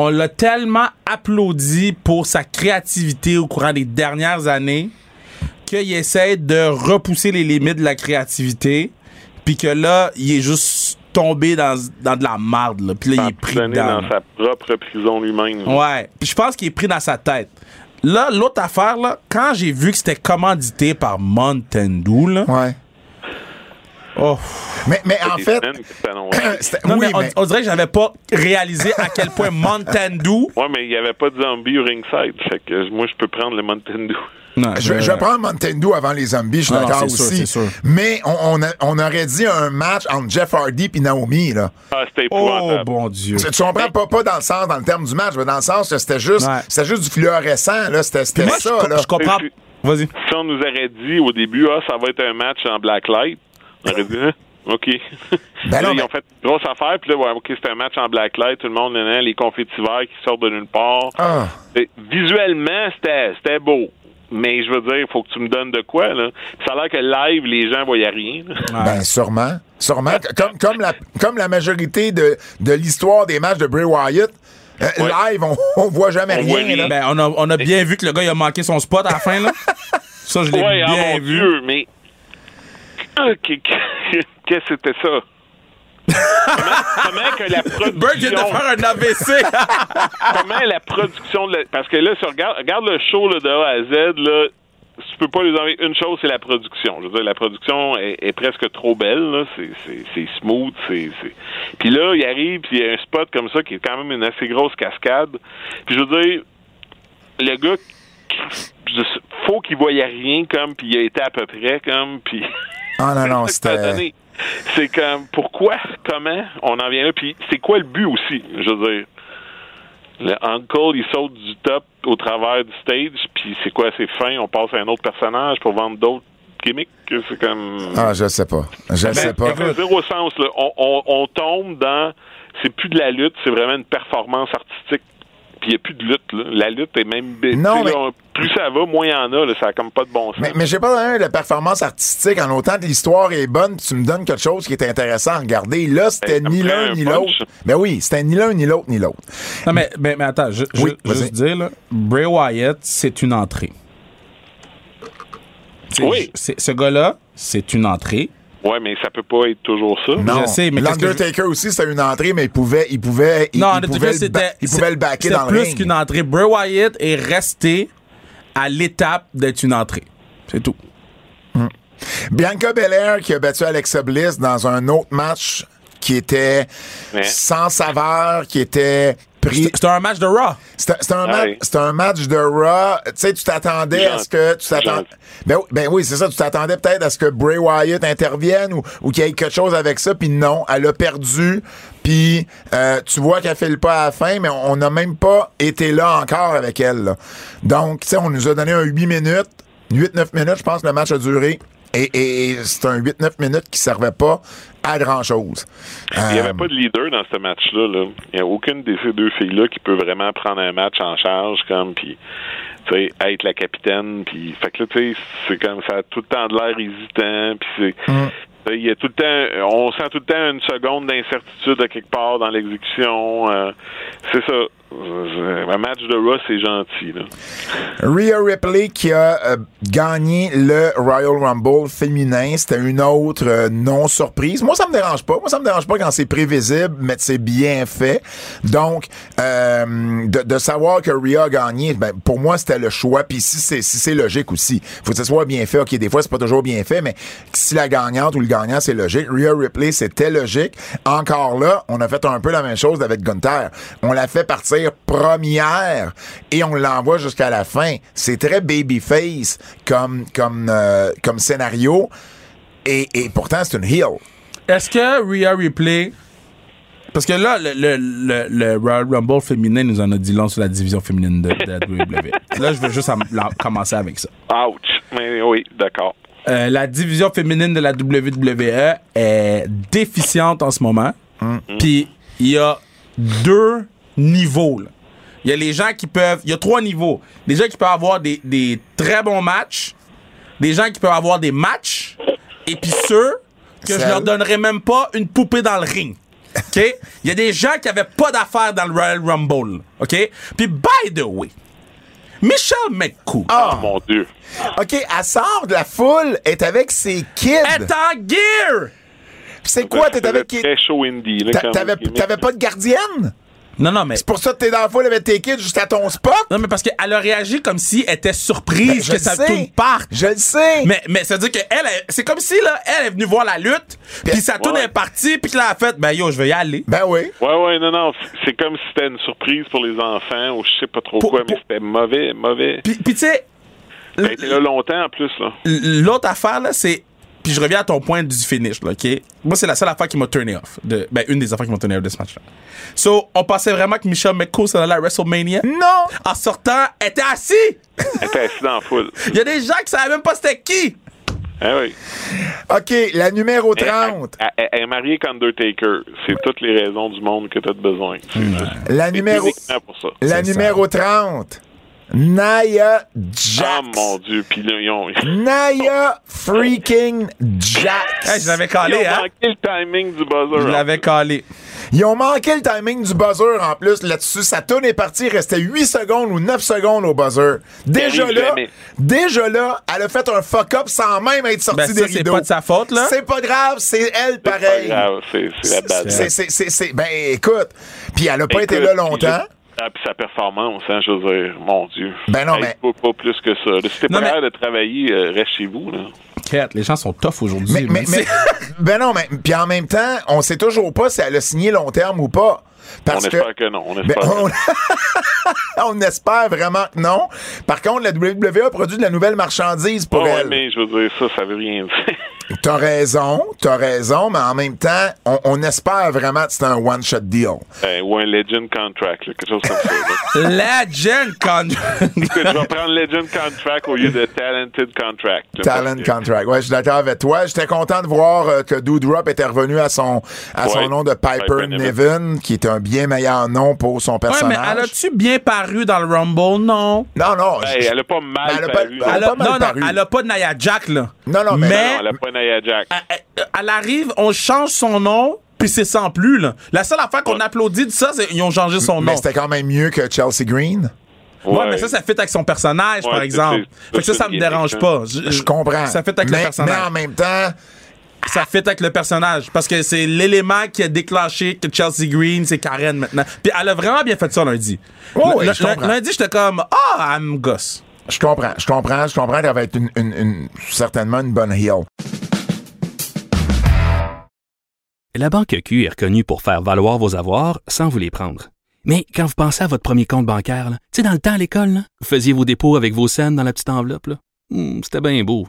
on l'a tellement applaudi pour sa créativité au courant des dernières années qu'il essaie de repousser les limites de la créativité puis que là il est juste tombé dans, dans de la marde là. puis là il est pris dedans
dans sa propre prison lui-même.
Ouais. Puis je pense qu'il est pris dans sa tête. Là, l'autre affaire, là, quand j'ai vu que c'était commandité par Mountain Dew, là,
Ouais.
Oh.
Mais, mais en fait,
Non,
oui,
mais on,
mais-
on dirait que j'avais pas réalisé à quel point Mountain Dew.
Ouais, mais il n'y avait pas de zombie au ringside. Fait que moi, je peux prendre le Mountain Dew.
Non,
Je, vais- je vais prendre Mountain avant les zombies, je suis
non,
d'accord
c'est sûr,
aussi.
c'est sûr.
Mais on, on, a- on aurait dit un match entre Jeff Hardy et Naomi. Là.
Ah, c'était
Oh, bon Dieu.
Tu tu comprends? Pas, pas dans le sens, dans le terme du match, mais dans le sens que c'était juste,
Ouais.
c'était juste du fluorescent. là. C'était c'était
Moi,
ça.
je,
là.
je comprends. Vas-y.
Si on nous aurait dit au début, ah, ça va être un match en blacklight, on aurait dit, Hein? OK.
Ben non,
Là, ils ont fait une grosse affaire, puis là, ouais, OK, c'est un match en blacklight, tout le monde, nan, nan, les confettis verts qui sortent de nulle part.
Ah.
Visuellement, c'était c'était beau. Mais je veux dire, il faut que tu me donnes de quoi, là. Ça a l'air que live, les gens voyaient rien. là.
Ben, sûrement. Sûrement. Comme, comme, la, comme la majorité de, de l'histoire des matchs de Bray Wyatt, euh,
Ouais.
live, on, on voit jamais
On voit
rien. là.
Ben, on a, on a bien vu que le gars, il a manqué son spot à la fin, là. Ça, je l'ai
Ouais, ah,
bien
mon
vu.
Dieu, mais. Ah, qu'est- Qu'est-ce que c'était ça? comment, comment que la
Bird vient de
production.
faire un AVC.
comment la production de la- Parce que là, si on regarde, regarde le show là, de A à Z, là, tu peux pas lui enlever une chose, c'est la production. Je veux dire, la production est, est presque trop belle. là. C'est- smooth. c'est Puis là, il arrive, puis il y a un spot comme ça qui est quand même une assez grosse cascade. Puis je veux dire, le gars, faut qu'il voyait rien comme, puis il a été à peu près comme, puis...
Ah non, non, c'était.
C'est comme, pourquoi, comment on en vient là, puis c'est quoi le but aussi, je veux dire? Le Uncle, il saute du top au travers du stage, puis c'est quoi, c'est fin, on passe à un autre personnage pour vendre d'autres gimmicks, c'est comme...
Ah, je sais pas. Je sais pas.
Zéro sens, là. On, on, on tombe dans... C'est plus de la lutte, c'est vraiment une performance artistique. Puis il n'y a plus de lutte, là. La lutte est même...
Non, mais-
là, plus ça va, moins il y en a, là. Ça a comme pas de bon sens.
Mais, mais j'ai pas donné de performance artistique en autant que l'histoire est bonne, tu me donnes quelque chose qui est intéressant à regarder. Là, c'était
Ben,
ni l'un
un
ni l'autre. Ben oui, c'était ni l'un ni l'autre ni l'autre.
non, mais, mais, mais attends, je, je-
Oui, vas-y.
juste dire, là, Bray Wyatt, c'est une entrée.
Oui.
Ce gars-là, c'est une entrée.
Ouais, mais ça peut pas être toujours ça.
Non,
Je sais, mais qu'est-ce que
l'Undertaker aussi, c'était une entrée, mais il pouvait, il pouvait, il,
non,
pouvait, le, ba- il pouvait le backer
c'était
dans le
plus qu'une entrée. Bray Wyatt est resté à l'étape d'être une entrée. C'est tout.
Bianca Belair qui a battu Alexa Bliss dans un autre match qui était
Ouais.
sans saveur, qui était pris.
C'est- C'était un match de Raw.
C'était un, match-
oui.
c'était un match de Raw. Tu sais, tu t'attendais à ce que. Tu ben, oui- ben oui, c'est ça. Tu t'attendais peut-être à ce que Bray Wyatt intervienne ou, ou qu'il y ait quelque chose avec ça. Puis non, elle a perdu. Puis euh, tu vois qu'elle fait le pas à la fin, mais on n'a même pas été là encore avec elle. là. Donc, tu sais, on nous a donné un 8 minutes. 8-9 minutes, je pense que le match a duré. Et, et- et c'est un 8-9 minutes qui servait pas à grand-chose.
Il n'y
Euh,
avait pas de leader dans ce match-là. là. Il n'y a aucune de ces deux filles-là qui peut vraiment prendre un match en charge, comme, puis, être la capitaine. Puis, fait que là, tu sais, c'est comme ça a tout le temps de l'air hésitant. Puis, c'est.
Mm.
tu sais, Il y a tout le temps, on sent tout le temps une seconde d'incertitude à quelque part dans l'exécution. euh, c'est ça. Euh, Un match de Raw, c'est gentil.
Rhea Ripley qui a euh, gagné le Royal Rumble féminin. C'était une autre euh, non-surprise. Moi, ça me dérange pas. Moi, ça me dérange pas quand c'est prévisible, mais c'est bien fait. Donc, de, savoir que Rhea a gagné, ben, pour moi, c'était le choix. Puis si c'est si logique aussi. faut que ce soit bien fait. OK, des fois, c'est pas toujours bien fait, mais si la gagnante ou le gagnant, c'est logique. Rhea Ripley, c'était logique. Encore là, on a fait un peu la même chose avec Gunther. On l'a fait partir première et on l'envoie jusqu'à la fin. C'est très babyface comme, comme, euh, comme scénario. Et, et pourtant, c'est une heel.
Est-ce que Rhea Ripley. Parce que là, le, le, le, le Royal Rumble féminin nous en a dit long sur la division féminine de, de la WWE. là, je veux juste commencer avec ça.
Ouch! Mais oui, d'accord.
Euh, la division féminine de la WWE est déficiente en ce moment. Puis il y a deux niveaux. là. Il y a les gens qui peuvent. Il y a trois niveaux. Des gens qui peuvent avoir des, des très bons matchs, des gens qui peuvent avoir des matchs, et puis ceux que je leur donnerais même pas une poupée dans le ring. OK? Il y a des gens qui avaient pas d'affaires dans le Royal Rumble. OK? Puis, by the way, Michelle McCool
Oh mon Dieu.
OK, elle sort de la foule, est avec ses kids.
est en gear!
C'est quoi, t'es avec qui? T'avais pas de gardienne?
Non, non, mais.
C'est pour ça que t'es dans la foule avec tes kids juste à ton spot?
Non, mais parce qu'elle a réagi comme si elle était surprise
Ben, je
que ça tourne parte.
Je le sais.
Mais, mais ça veut dire que elle, elle- c'est comme si là, elle est venue voir la lutte, puis sa tourne
Ouais.
est partie, puis que là, elle a fait, ben yo, je vais y aller.
Ben oui.
Ouais, ouais, non, non. C'est comme si c'était une surprise pour les enfants ou je sais pas trop
Pour-
quoi, mais c'était mauvais, mauvais.
Puis, puis tu sais,
T'as été là longtemps en plus, là.
L'autre affaire, là, c'est. Puis je reviens à ton point du finish, là, OK? Moi, c'est la seule affaire qui m'a turné off. De, ben, une des affaires qui m'a turné off de ce match-là. So, on pensait vraiment que Michel McCool serait allé à WrestleMania?
Non!
En sortant, elle était assis!
Elle était assise dans la foule.
Il y a des gens qui savaient même pas c'était qui!
Ah oui.
OK, la numéro
Elle,
30.
elle- elle- elle est mariée qu'Undertaker. C'est toutes les raisons du monde que t'as de besoin.
La numéro,
pour ça.
la numéro 30. Naya Jax.
Ah mon dieu, puis là, ils ont, ils
Naya freaking Jax.
Hey, je l'avais
ont
calé, hein?
manqué le timing du buzzer.
Je l'avais calé.
Ils ont manqué le timing du buzzer en plus là-dessus. Sa tune est partie, il restait 8 secondes ou 9 secondes au buzzer. Déjà là,
jamais.
déjà là, elle a fait un fuck-up sans même être sortie
Ben,
des
ça, c'est
rideaux.
pas de sa faute, là.
C'est pas grave, c'est elle
C'est pas
pareil.
grave, c'est la base.
C'est, c'est, c'est, c'est- ben écoute, puis elle a pas été là longtemps.
je- Ah, puis sa performance, hein, je veux dire, mon Dieu.
Ben non,
Hey,
mais-
Pas, pas plus que ça. Si t'es pas
mais-
de travailler, euh, reste chez vous. Là.
Les gens sont tough aujourd'hui.
Mais, mais, mais- ben non, mais puis en même temps, on sait toujours pas si elle a signé long terme ou pas. Parce
on
que,
espère que non. On
Ben,
espère que non.
on... on espère vraiment que non. Par contre, la WWE a produit de la nouvelle marchandise pour
ouais,
elle.
mais je veux dire, ça, ça veut rien dire.
T'as raison, t'as raison, mais en même temps, on, on espère vraiment que c'est un one-shot deal.
Ben, ou un Legend Contract, là, quelque chose comme ça.
Legend contract.
Que je vais prendre Legend Contract au lieu de Talented Contract.
Talent
parce
contract. Ouais, je suis d'accord avec toi. J'étais content de voir euh, que Doudrop était revenu à son à son
Ouais.
nom de Piper
Piper
Niven, qui est un bien meilleur nom pour son
Ouais,
personnage.
mais elle a-tu bien paru dans le Rumble? Non.
Non, non.
Hey,
je-
elle a pas mal
Elle a pas-
paru.
elle a
Elle a,
pas mal
non, non,
paru.
elle a pas de Nia Jack, là.
Non, non, mais-
Non,
mais
elle a pas Nia Jack.
elle, elle arrive, on change son nom, puis c'est sans plus, là. La seule affaire qu'on
Ouais.
applaudit de ça, c'est qu'ils ont changé son
mais
nom.
c'était quand même mieux que Chelsea Green?
Ouais, mais ça, ça fit avec son personnage,
Ouais,
par exemple. Fait que ça, ça me dérange pas.
Je comprends.
Ça fit avec
mais,
le personnage.
Mais en même temps,
Ça fit avec le personnage. Parce que c'est l'élément qui a déclenché que Chelsea Green, c'est Karen maintenant. Puis elle a vraiment bien fait ça lundi.
Oh, oui, je
lundi, j'étais comme, ah, elle me gosse.
je comprends, je comprends, je comprends qu'elle va être une, une- une- certainement une bonne heel.
La Banque Q est reconnue pour faire valoir vos avoirs sans vous les prendre. Mais quand vous pensez à votre premier compte bancaire, tu sais, dans le temps à l'école, là, vous faisiez vos dépôts avec vos scènes dans la petite enveloppe. Hmm, C'était bien beau.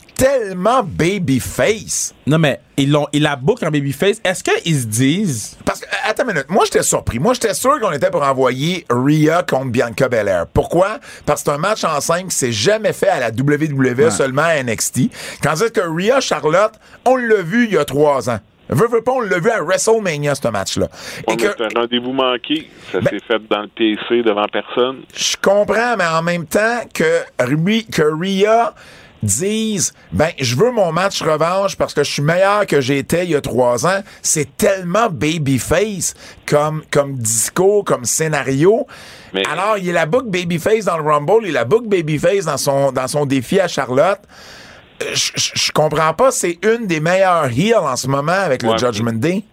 tellement babyface.
Non, mais ils l'ont, ils la bookent en babyface. Est-ce qu'ils se disent?
Parce que, euh, attends une minute, moi j'étais surpris. Moi j'étais sûr qu'on était pour envoyer Rhea contre Bianca Belair. Pourquoi? Parce que c'est un match en 5 qui s'est jamais fait à la WWE, seulement à NXT. Tandis que Rhea Charlotte, on l'a vu il y a trois ans. Veux, veux pas, on l'a vu à WrestleMania, ce match-là.
Ouais,
que,
C'est un rendez-vous manqué. Ça
Ben-
s'est fait dans le PC devant personne.
je comprends, mais en même temps que, Rhea- que Rhea dise ben je veux mon match revanche parce que je suis meilleur que j'étais il y a trois ans. C'est tellement babyface comme comme discours comme scénario.
Mais-
alors il est la book babyface dans le Rumble il est la book babyface dans son dans son défi à Charlotte. Euh, je je- je comprends pas c'est une des meilleures heels en ce moment avec le Judgment Day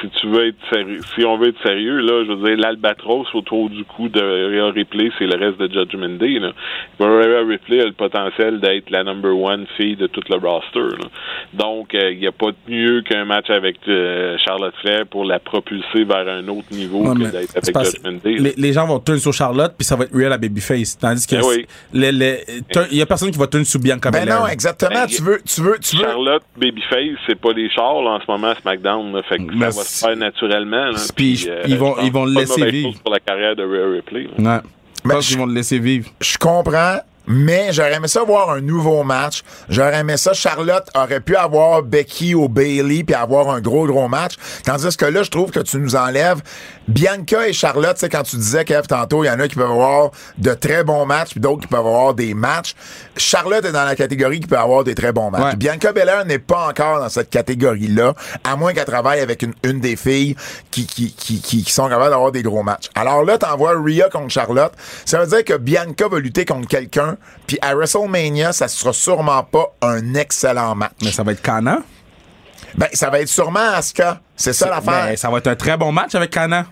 Si tu veux être sérieux, si on veut être sérieux, là, je veux dire, l'albatros autour du cou de Rhea Ripley, c'est le reste de Judgment Day. Là. Rhea Ripley a le potentiel d'être la number one fille de tout le roster. là. Donc, il n'y a pas de mieux qu'un match avec euh, Charlotte Flair pour la propulser vers un autre niveau
Ouais,
que d'être avec Judgment Day.
les, les gens vont turn sur Charlotte, puis ça va être Real à babyface. Tandis que
Ben oui.
les- les- turn- il y a personne qui va turn sur Bianca
ben non exactement
Ben,
tu veux tu veux tu veux
Charlotte, Babyface, c'est pas les chars là, en ce moment à SmackDown. Là, fait que ça va se
c'est-
faire naturellement. Là,
Puis, ils vont- ils vont le laisser vivre.
pour la carrière de Rhea Ripley. là.
Ouais. Je
Ben,
pense qu'ils vont le laisser vivre.
je comprends, mais j'aurais aimé ça voir un nouveau match. J'aurais aimé ça. Charlotte aurait pu avoir Becky ou Bailey puis avoir un gros, gros match. Tandis que là, je trouve que tu nous enlèves Bianca et Charlotte. Tu sais, quand tu disais, Kev, tantôt, il y en a qui peuvent avoir de très bons matchs puis d'autres qui peuvent avoir des matchs. Charlotte est dans la catégorie qui peut avoir des très bons matchs.
Ouais.
Bianca Belair n'est pas encore dans cette catégorie-là, à moins qu'elle travaille avec une, une des filles qui, qui, qui, qui, qui sont capables d'avoir des gros matchs. Alors là, t'envoies Rhea contre Charlotte. Ça veut dire que Bianca va lutter contre quelqu'un Puis à WrestleMania, ça sera sûrement pas un excellent match.
Mais ça va être Kana?
Ben, ça va être sûrement Asuka. C'est ça l'affaire.
Ben, ça va être un très bon match avec Kana.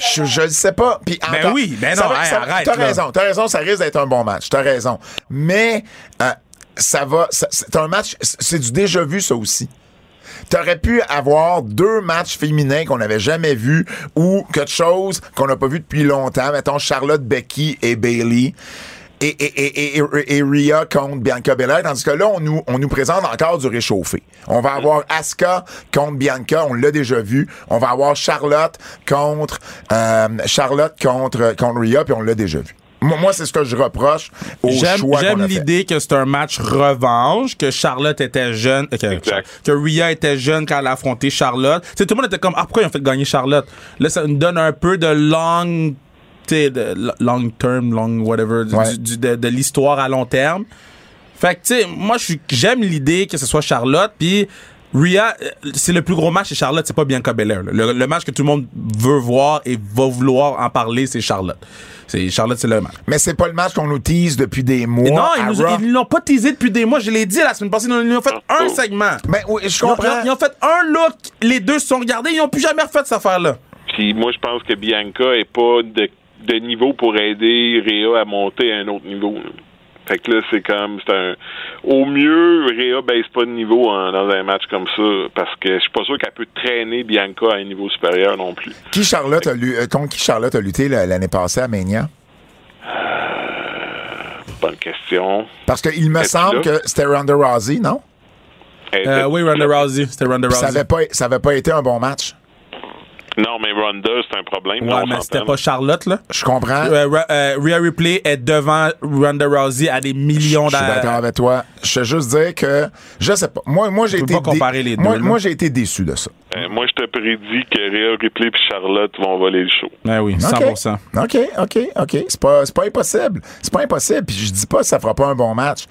Je, le sais pas. Puis
Ben
encore-
oui, ben
ça
non, hey,
ça-
arrête,
T'as raison, t'as raison, ça risque d'être un bon match. T'as raison. Mais euh, ça va. C'est un match. C'est du déjà vu, ça aussi. T'aurais pu avoir deux matchs féminins qu'on n'avait jamais vus ou quelque chose qu'on n'a pas vu depuis longtemps. Mettons Charlotte, Becky et Bailey. Et, et, et, et, et Rhea contre Bianca Belair, tandis que là, on nous, on nous présente encore du réchauffé. On va avoir Asuka contre Bianca, on l'a déjà vu. On va avoir Charlotte contre euh, Charlotte contre, contre Rhea, puis on l'a déjà vu. Moi, moi, c'est ce que je reproche au choix
j'aime l'idée que c'est un match revanche, que Charlotte était jeune, euh, que, Rhea était jeune quand elle a affronté Charlotte. Tu sais, tout le monde était comme, ah, pourquoi ils ont fait gagner Charlotte? Là, ça nous donne un peu de long, tu long term, long whatever, du-
Ouais.
du- de, de l'histoire à long terme. Fait que, tu sais, moi, j'aime l'idée que ce soit Charlotte, puis Rhea, euh, c'est le plus gros match, c'est Charlotte, c'est pas Bianca Belair. Le, le match que tout le monde veut voir et va vouloir en parler, c'est Charlotte. C'est Charlotte, c'est le match.
Mais c'est pas le match qu'on nous tease depuis des mois.
non, ils nous
Raw.
ils l'ont pas teasé depuis des mois. Je l'ai dit la semaine passée. Ils nous ont fait un segment.
Ben oui, je
Ils ont,
comprends.
ils ont fait un look. Les deux se sont regardés. Ils n'ont plus jamais refait cette affaire-là.
Puis moi, je pense que Bianca est pas de, de niveau pour aider Rhea à monter à un autre niveau. là. Fait que là, c'est comme, c'est un. Au mieux, Rhea baisse pas de niveau en- dans un match comme ça, parce que je suis pas sûr qu'elle peut traîner Bianca à un niveau supérieur non plus.
Qui Charlotte a lu- euh, contre qui Charlotte a lutté la- l'année passée à Mania?
Bonne question.
Parce qu'il me semble
là?
que c'était Ronda Rousey, non?
Euh, oui, Ronda Rousey. C'était Ronda
Puis Ça
Rousey.
avait pas, ça avait pas été un bon match.
Non, mais Ronda, c'est un problème.
Ouais,
là,
mais c'était pas Charlotte, là.
Je comprends.
Euh, euh, Rhea Ripley est devant Ronda Rousey à des millions
Je suis d'accord
d'années.
avec toi. Je veux juste dire que, je sais pas. Moi, moi j'ai été.
pas comparer les deux,
Moi, j'ai été déçu de ça.
Euh, moi, je te prédis que Rhea Ripley et Charlotte vont voler le show.
Ouais, oui,
OK.
100%.
OK, OK, OK. C'est pas, c'est pas impossible. C'est pas impossible. Puis je dis pas que ça fera pas un bon match.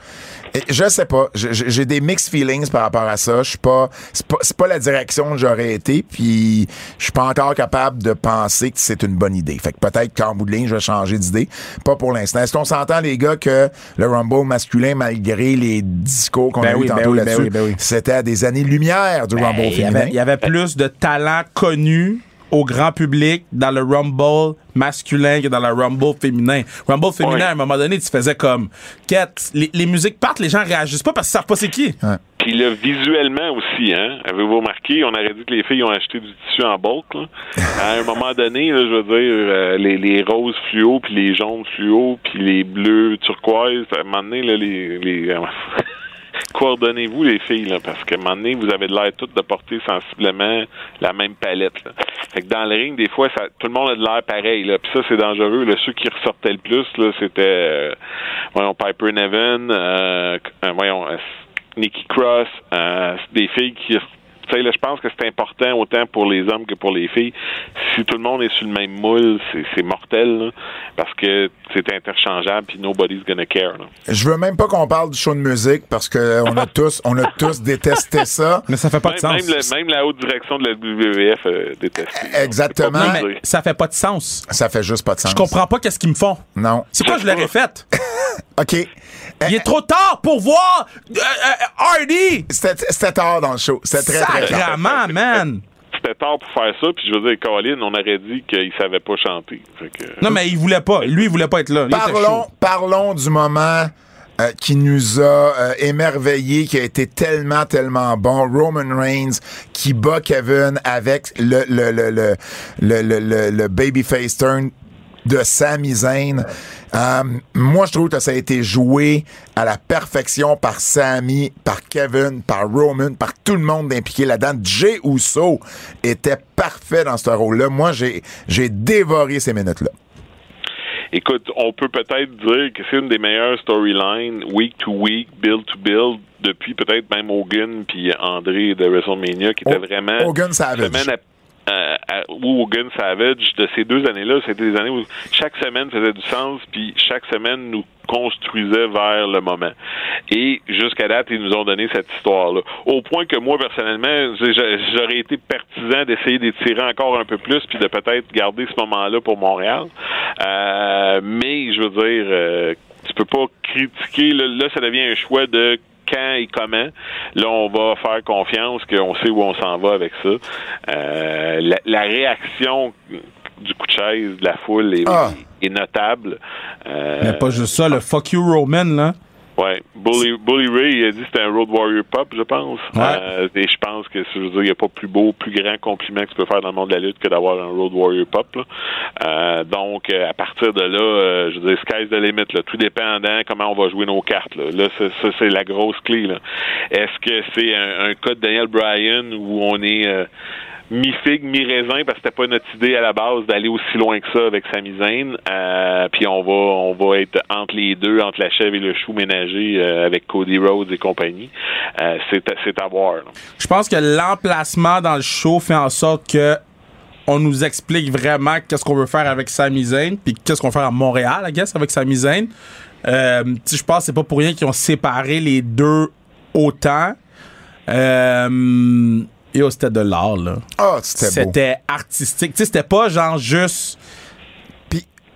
Je sais pas. J'ai des mixed feelings par rapport à ça. Je suis pas. C'est pas, pas la direction que j'aurais été. Puis je suis pas encore capable de penser que c'est une bonne idée. Fait que peut-être qu'en bout de ligne, je vais changer d'idée. Pas pour l'instant. Est-ce qu'on s'entend, les gars, que le Rumble masculin, malgré les discours qu'on
Ben
a eu
ben
tantôt
oui, ben
là-dessus,
ben oui.
c'était à des années-lumière du Rumble
Il y,
féminin?
avait, il y avait plus de talent connu au grand public dans le Rumble masculin que dans le Rumble féminin. Rumble féminin,
Ouais.
à un moment donné, tu faisais comme, quête, les, les musiques partent, les gens réagissent pas parce qu'ils savent pas c'est qui.
Puis là, visuellement aussi, hein, avez-vous remarqué, on aurait dit que les filles ont acheté du tissu en bulk. Là. À un moment donné, là, je veux dire, euh, les, les roses fluo, puis les jaunes fluo, puis les bleus turquoise, à un moment donné, là, les... les euh, Coordonnez-vous, les filles, là, parce qu'à un moment donné, vous avez l'air toutes de porter sensiblement la même palette. Fait que dans le ring, des fois, ça, tout le monde a de l'air pareil. Là. Puis ça, c'est dangereux. Ceux qui ressortaient le plus, là, c'était euh, Piper Nevin, euh, euh, voyons, euh, Nikki Cross, des filles qui tu sais, là, je pense que c'est important autant pour les hommes que pour les filles. Si tout le monde est sur le même moule, c'est, mortel, là, parce que c'est interchangeable puis nobody's gonna care. Là.
Je veux même pas qu'on parle du show de musique parce que on a tous, on a tous détesté ça.
Mais ça fait pas de
Même,
sens.
même, le- même la haute direction de la WWF euh, déteste.
Exactement.
Non, mais ça fait pas de sens.
Ça fait juste pas de sens.
Je comprends pas qu'est-ce qu'ils me font.
Non.
C'est quoi je l'aurais fait?
OK.
Il est trop tard pour voir euh, euh, Hardy!
C'était tard dans le show. C'était très, très tard.
Sacrement, man!
C'était tard pour faire ça, puis je veux dire, Colin, on aurait dit qu'il savait pas chanter. Fait que,
Non, mais il voulait pas. Lui, il voulait pas être là.
Parlons, du moment euh, qui nous a euh, émerveillés, qui a été tellement, tellement bon. Roman Reigns qui bat Kevin avec le, le, le, le, le, le, le- le babyface turn de Sami Zayn. Euh, moi, je trouve que ça a été joué à la perfection par Sami, par Kevin, par Roman, par tout le monde impliqué là-dedans. Jay Uso était parfait dans ce rôle-là. Moi, j'ai j'ai dévoré ces minutes-là.
Écoute, on peut peut-être dire que c'est une des meilleures storylines week to week, build to build, depuis peut-être même Hogan puis André de WrestleMania, qui était vraiment
Hogan Savage.
semaine à- à- à- Savage de ces deux années-là, c'était des années où chaque semaine faisait du sens, puis chaque semaine nous construisait vers le moment. Et jusqu'à date, ils nous ont donné cette histoire-là. Au point que moi, personnellement, j'aurais été partisan d'essayer d'étirer encore un peu plus, puis de peut-être garder ce moment-là pour Montréal. Euh, mais, je veux dire, euh, tu peux pas critiquer. Là, ça devient un choix de quand et comment. Là, on va faire confiance qu'on sait où on s'en va avec ça. Euh, la, la, réaction du coup de chaise de la foule est,
Ah.
est notable. Euh,
Mais pas juste ça, le fuck you Roman, là.
Ouais, Bully, Bully Ray il a dit que c'était un Road Warrior Pop, je pense.
Ouais.
Euh, et je pense que je veux dire, il n'y a pas plus beau, plus grand compliment que tu peux faire dans le monde de la lutte que d'avoir un Road Warrior Pop. là. Euh, donc, euh, à partir de là, euh, je veux dire, sky's the limit. Là. Tout dépendant comment on va jouer nos cartes. Là, là ça, c'est la grosse clé. Là. Est-ce que c'est un, un cas de Daniel Bryan où on est euh, mi-figue, mi-raisin parce que c'était pas notre idée à la base d'aller aussi loin que ça avec sa misaine. Euh, puis on va on va être entre les deux, entre la chèvre et le chou ménager euh, avec Cody Rhodes et compagnie. Euh, c'est à- voir.
Je pense que l'emplacement dans le show fait en sorte que on nous explique vraiment qu'est-ce qu'on veut faire avec Sami Zayn, puis qu'est-ce qu'on veut faire à Montréal, I guess, avec Sami Zayn. Tu sais, je pense que c'est pas pour rien qu'ils ont séparé les deux autant. Euh, yo, c'était de l'art, là.
Ah, c'était beau.
C'était artistique. Tu sais, c'était pas genre juste...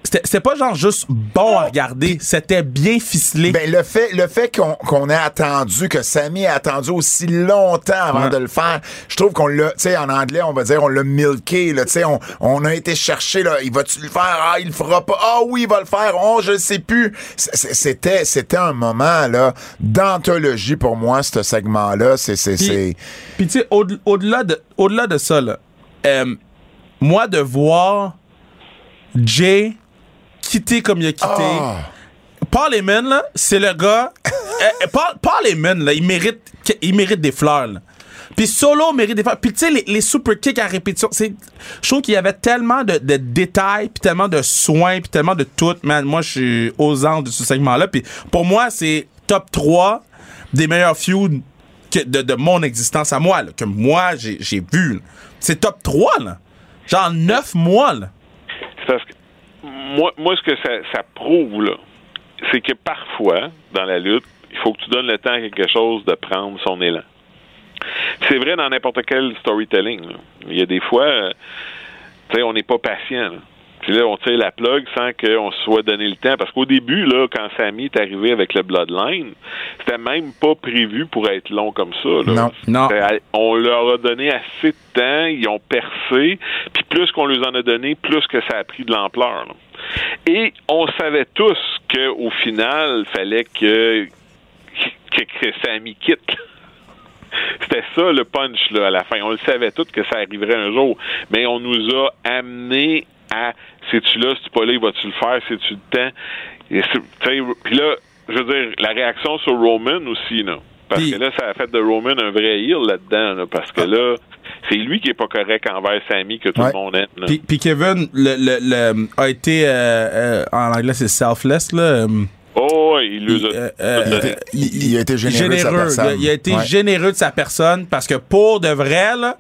C'était pas genre juste bon à regarder. C'était bien ficelé.
Ben, le fait, le fait qu'on qu'on ait attendu, que Sammy a attendu aussi longtemps avant
Ouais.
de le faire, je trouve qu'on l'a, tu sais, en anglais, on va dire, on l'a milké, là, tu sais, on, on a été chercher, là, il va-tu le faire? Ah, il le fera pas. Ah oui, il va le faire. Oh, je sais plus. C'était, c'était un moment, là, d'anthologie pour moi, ce segment-là. C'est, c'est,
Puis-
c'est.
Puis tu sais, au- au-delà de, au-delà de ça, là, euh, moi de voir Jay quitter comme il a quitté.
Ah.
Paul Heyman, là, c'est le gars. euh, euh, Paul, Paul Heyman, là, il mérite, il mérite des fleurs, là. Puis Solo mérite des fleurs. Puis tu sais, les, les super kicks à répétition, c'est, je trouve qu'il y avait tellement de, de détails, puis tellement de soins, puis tellement de tout. Man, moi, je suis aux anges de ce segment-là. Puis pour moi, c'est top 3 des meilleurs feuds que de, de mon existence à moi, là, que moi, j'ai, j'ai vu. là. C'est top 3, là. Genre 9 mois, là.
Moi, moi ce que ça, ça prouve, là, c'est que parfois, dans la lutte, il faut que tu donnes le temps à quelque chose de prendre son élan. C'est vrai dans n'importe quel storytelling. là. Il y a des fois, euh, tu sais, on n'est pas patient. là. Puis là, on tire la plug sans qu'on se soit donné le temps. Parce qu'au début, là, quand Sammy est arrivé avec le Bloodline, c'était même pas prévu pour être long comme ça. Là.
Non.
Non.
On leur a donné assez de temps, ils ont percé, puis plus qu'on leur en a donné, plus que ça a pris de l'ampleur. Et on savait tous qu'au final, fallait que, que, que Sammy quitte. C'était ça le punch là, à la fin. On le savait tous que ça arriverait un jour, mais on nous a amené à c'est-tu là, c'est-tu pas là, vas-tu le faire, c'est-tu le temps? Puis là, je veux dire, la réaction sur Roman aussi, là. Parce que là, ça a fait de Roman un vrai heel là-dedans, là, parce que là, c'est lui qui est pas correct envers Sammy que tout
Ouais.
le monde aime. là.
Puis, Kevin le, le, le- a été euh, euh, en anglais c'est selfless là. euh,
Oh, ouais, il a
euh, euh.
Il- il a été généreux de sa personne.
Il a, il a été
Ouais.
généreux de sa personne parce que pour de vrai là,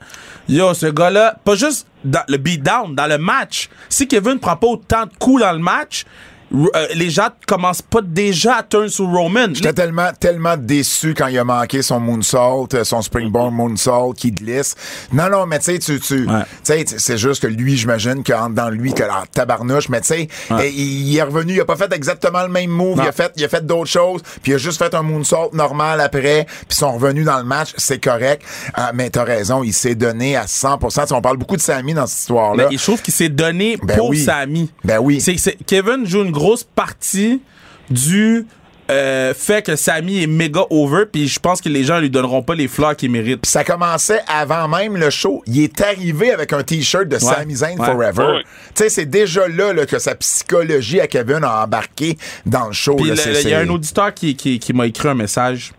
yo ce gars-là, pas juste dans le beatdown, dans le match. Si Kevin prend pas autant de coups dans le match, euh, les gens commencent pas déjà à turn sur Roman.
J'étais tellement, tellement déçu quand il a manqué son moonsault, euh, son springboard moonsault qui glisse. Non, non, mais tu sais, tu, tu,
Ouais.
tu sais, c'est juste que lui, j'imagine qu'entre dans lui, que la tabarnouche, mais tu sais, il, est revenu, il a pas fait exactement le même move,
Non.
il a fait, il a fait d'autres choses, puis il a juste fait un moonsault normal après, puis ils sont revenus dans le match, c'est correct. Ah, mais t'as raison, il s'est donné à 100%. Tu sais, on parle beaucoup de Sami dans cette histoire-là.
Mais je trouve qu'il s'est donné
Ben
pour
oui.
Sami.
Ben oui.
C'est- Kevin joue une grosse partie du euh, fait que Sami est méga over, puis je pense que les gens lui donneront pas les fleurs qu'il mérite.
Ça commençait avant même le show. Il est arrivé avec un T-shirt de Sami Zayn
Ouais.
Forever.
Ouais.
Tu sais, c'est déjà là, là, que sa psychologie à Kevin a embarqué dans le show.
Il y a un auditeur qui, qui, qui m'a écrit un message.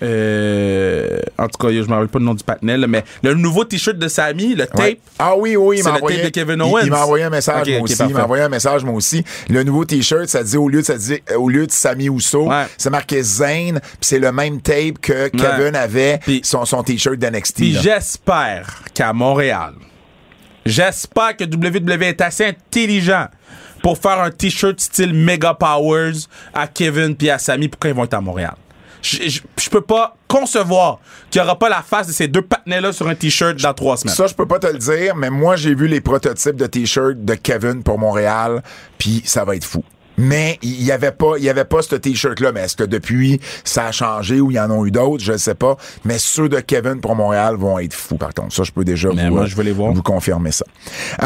Euh, en tout cas, je me rappelle pas le nom du patinet, là, mais le nouveau t-shirt de Sami, le tape,
Ouais. Ah oui, oui, il m'a
le tape
envoyé.
de Kevin Owens.
Il, m'a envoyé un message, moi aussi. Il m'a envoyé un message, moi aussi. Le nouveau t-shirt, ça dit, au lieu de, ça dit, au lieu de Sami Ousso,
Ouais.
c'est marqué Zayn, puis c'est le même tape que Kevin avait,
Puis-
son, son t-shirt d'NXT.
Puis j'espère qu'à Montréal, j'espère que WWE est assez intelligent pour faire un t-shirt style Mega Powers à Kevin puis à Sammy pour quand ils vont être à Montréal. Je, je, je peux pas concevoir qu'il y aura pas la face de ces deux patinets-là sur un t-shirt dans trois semaines.
Ça, je peux pas te le dire, mais moi, j'ai vu les prototypes de t-shirts de Kevin pour Montréal, puis ça va être fou. Mais il y avait pas, il y avait pas ce t-shirt-là. Mais est-ce que depuis, ça a changé ou il y en a eu d'autres? Je ne sais pas. Mais ceux de Kevin pour Montréal vont être fous, par contre. Ça, je peux déjà
Mais
vous,
moi,
euh,
je veux les voir.
vous confirmer ça. Et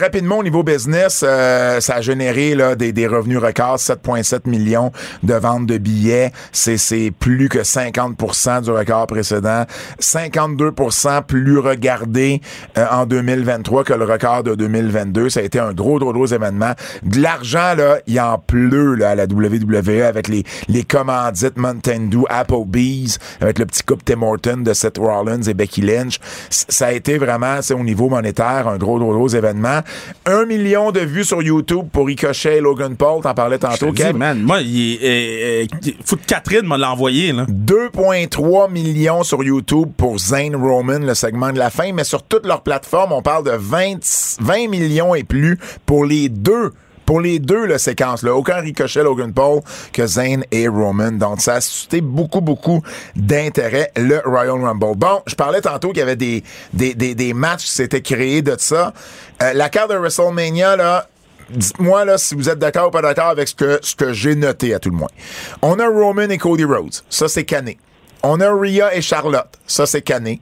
rapidement, au niveau business, euh, ça a généré là, des, des revenus records, 7,7 millions de ventes de billets. C'est, plus que 50% du record précédent. 52% plus regardé euh, en 2023 que le record de 2022. Ça a été un gros, gros, gros événement. De l'argent, là, il en pleut là, à la WWE avec les, les commandites Mountain Dew, Applebee's, avec le petit couple Tim Horton de Seth Rollins et Becky Lynch. Ça a été vraiment, c'est au niveau monétaire, un gros, gros, gros événement. Un million de vues sur YouTube pour Ricochet et Logan Paul. T'en parlais tantôt,
dis, man, moi, il est, euh, euh, faut que Catherine me l'a envoyé, là.
2,3 millions sur YouTube pour Zane Roman, le segment de la fin, mais sur toutes leurs plateformes, on parle de 20, 20 millions et plus pour les deux. Pour les deux, la séquence, là. Aucun ricochet Logan Paul que Zane et Roman. Donc, ça a suscité beaucoup, beaucoup d'intérêt, le Royal Rumble. Bon, je parlais tantôt qu'il y avait des, des, des, des matchs qui s'étaient créés de ça. Euh, la carte de WrestleMania, là, Dites-moi là si vous êtes d'accord ou pas d'accord avec ce que, ce que j'ai noté à tout le moins. On a Roman et Cody Rhodes. Ça, c'est cané. On a Rhea et Charlotte. Ça, c'est cané.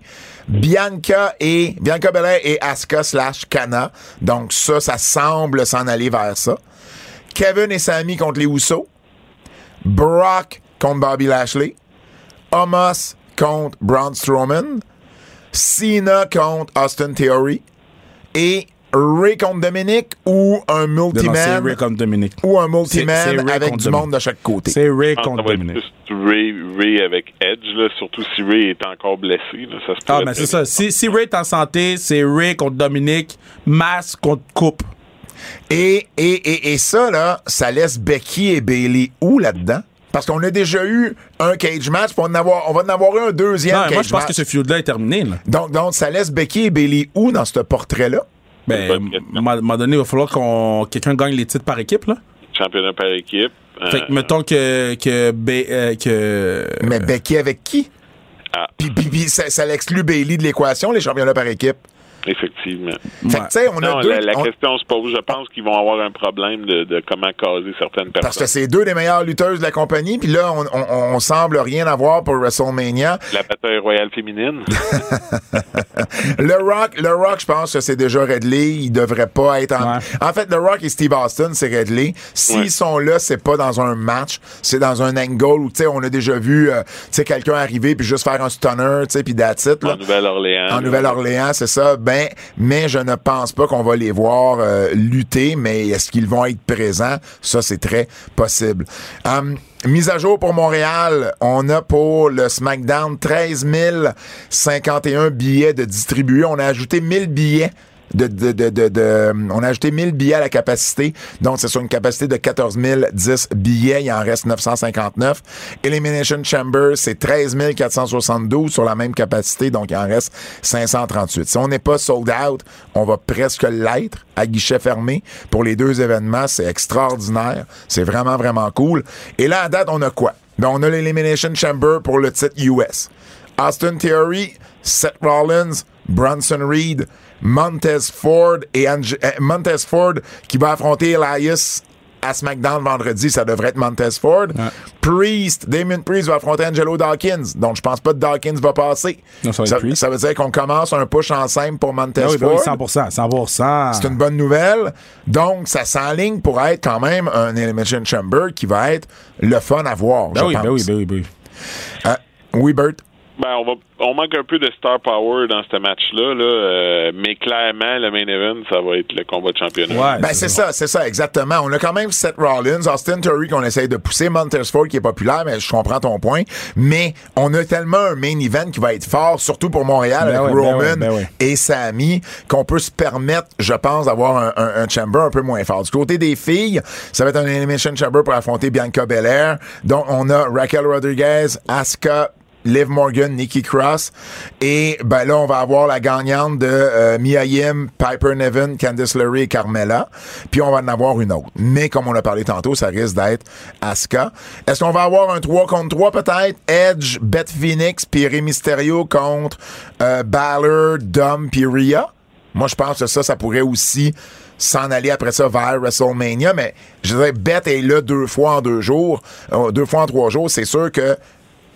Bianca et Bianca Belair et Asuka slash Kana. Donc ça, ça semble s'en aller vers ça. Kevin et Sami contre les Usos. Brock contre Bobby Lashley. Omos contre Braun Strowman. Cena contre Austin Theory. Et Ray contre Dominic ou un
Non, C'est
multiman
Ray contre Dominique.
ou un multiman avec
contre
du monde de chaque côté?
C'est Ray
que
contre
plus Ray, Ray avec Edge, là, surtout si Ray est encore blessé. Là, ça se
Ah, mais c'est ça. Si, si Ray est en santé, c'est Ray contre Dominique, Mass contre Coupe.
Et, et, et, et ça, là, ça laisse Becky et Bailey où là-dedans? Parce qu'on a déjà eu un cage match, puis on, en avoir- on va en avoir eu un deuxième
Non,
cage
moi, je pense
match.
que ce feud-là est terminé, là.
donc, donc, ça laisse Becky et Bailey où dans ce portrait-là?
Ben, à un moment donné, il va falloir qu'on quelqu'un gagne les titres par équipe, là.
Championnat par équipe.
Fait
Euh,
que, mettons que, que, Ba- euh, que,
Mais Becky avec qui?
Ah.
Puis, puis, puis ça, ça l'exclut Bailey de l'équation, les championnats par équipe.
Effectivement.
Fait que, tu sais, on a
Non,
deux...
la, la
on-
question se pose. Je pense qu'ils vont avoir un problème de, de comment caser certaines
parce que
personnes.
c'est deux des meilleures lutteuses de la compagnie, puis là, on, on, on semble rien avoir pour WrestleMania.
La bataille royale féminine.
Le Rock, le Rock, je pense que c'est déjà réglé. Il devrait pas être en.
Ouais.
En fait, le Rock et Steve Austin, c'est réglé. S'ils
Ouais.
sont là, c'est pas dans un match, c'est dans un angle où, tu sais, on a déjà vu, euh, tu sais, quelqu'un arriver puis juste faire un stunner, tu sais, puis that's it, là.
en Nouvelle-Orléans.
En. Nouvelle-Orléans, c'est ça. Ben, mais je ne pense pas qu'on va les voir euh, lutter, mais est-ce qu'ils vont être présents? Ça, c'est très possible. Hum, mise à jour pour Montréal, on a pour le SmackDown 13 051 billets de distribués. On a ajouté 1000 billets. On a ajouté 1000 billets à la capacité. Donc, c'est sur une capacité de 14 010 billets. Il en reste 959. Elimination Chamber, c'est 13 472 sur la même capacité. Donc, il en reste 538. Si on n'est pas sold out, on va presque l'être à guichet fermé pour les deux événements. C'est extraordinaire. C'est vraiment, vraiment cool. Et là, à date, on a quoi? Ben, on a l'Elimination Chamber pour le titre US. Austin Theory, Seth Rollins, Bronson Reed, Montez Ford et Ange- euh, Montez Ford qui va affronter Elias à SmackDown vendredi, ça devrait être Montez Ford. Priest, Damon Priest va affronter Angelo Dawkins. Donc je pense pas que Dawkins va passer.
Non, ça va
ça veut dire qu'on commence un push en simple pour Montez
Ah oui, ben
Ford.
oui, 100%, 100%.
C'est une bonne nouvelle. Donc, ça s'enligne pour être quand même un Elimination Chamber qui va être le fun à voir,
Ben
je
oui,
pense.
ben oui, ben oui, ben oui.
Euh, oui, Bert?
Ben, on, va, on manque un peu de star power dans ce match-là, là, euh, mais clairement, le main event, ça va être le combat de championnat.
Ouais,
Ben, c'est ça, c'est ça, exactement. On a quand même Seth Rollins, Austin Theory qu'on essaye de pousser, Montez Ford qui est populaire, mais je comprends ton point. Mais on a tellement un main event qui va être fort, surtout pour Montréal,
Ben
avec
ouais, ben
Roman
ben ouais.
et Sami, qu'on peut se permettre, je pense, d'avoir un, un- un chamber un peu moins fort. Du côté des filles, ça va être un Elimination Chamber pour affronter Bianca Belair. Donc, on a Raquel Rodriguez, Asuka, Liv Morgan, Nikki Cross. Et ben là, on va avoir la gagnante de euh, Mia Yim, Piper Nevin, Candice LeRae et Carmella. Puis on va en avoir une autre. Mais comme on a parlé tantôt, ça risque d'être Asuka. Est-ce qu'on va avoir un 3 contre 3 peut-être? Edge, Beth Phoenix, puis Rey Mysterio contre euh, Balor, Dom, puis? Moi, je pense que ça, ça pourrait aussi s'en aller après ça vers WrestleMania, mais je dirais, Beth est là deux fois en deux jours, euh, deux fois en trois jours, c'est sûr que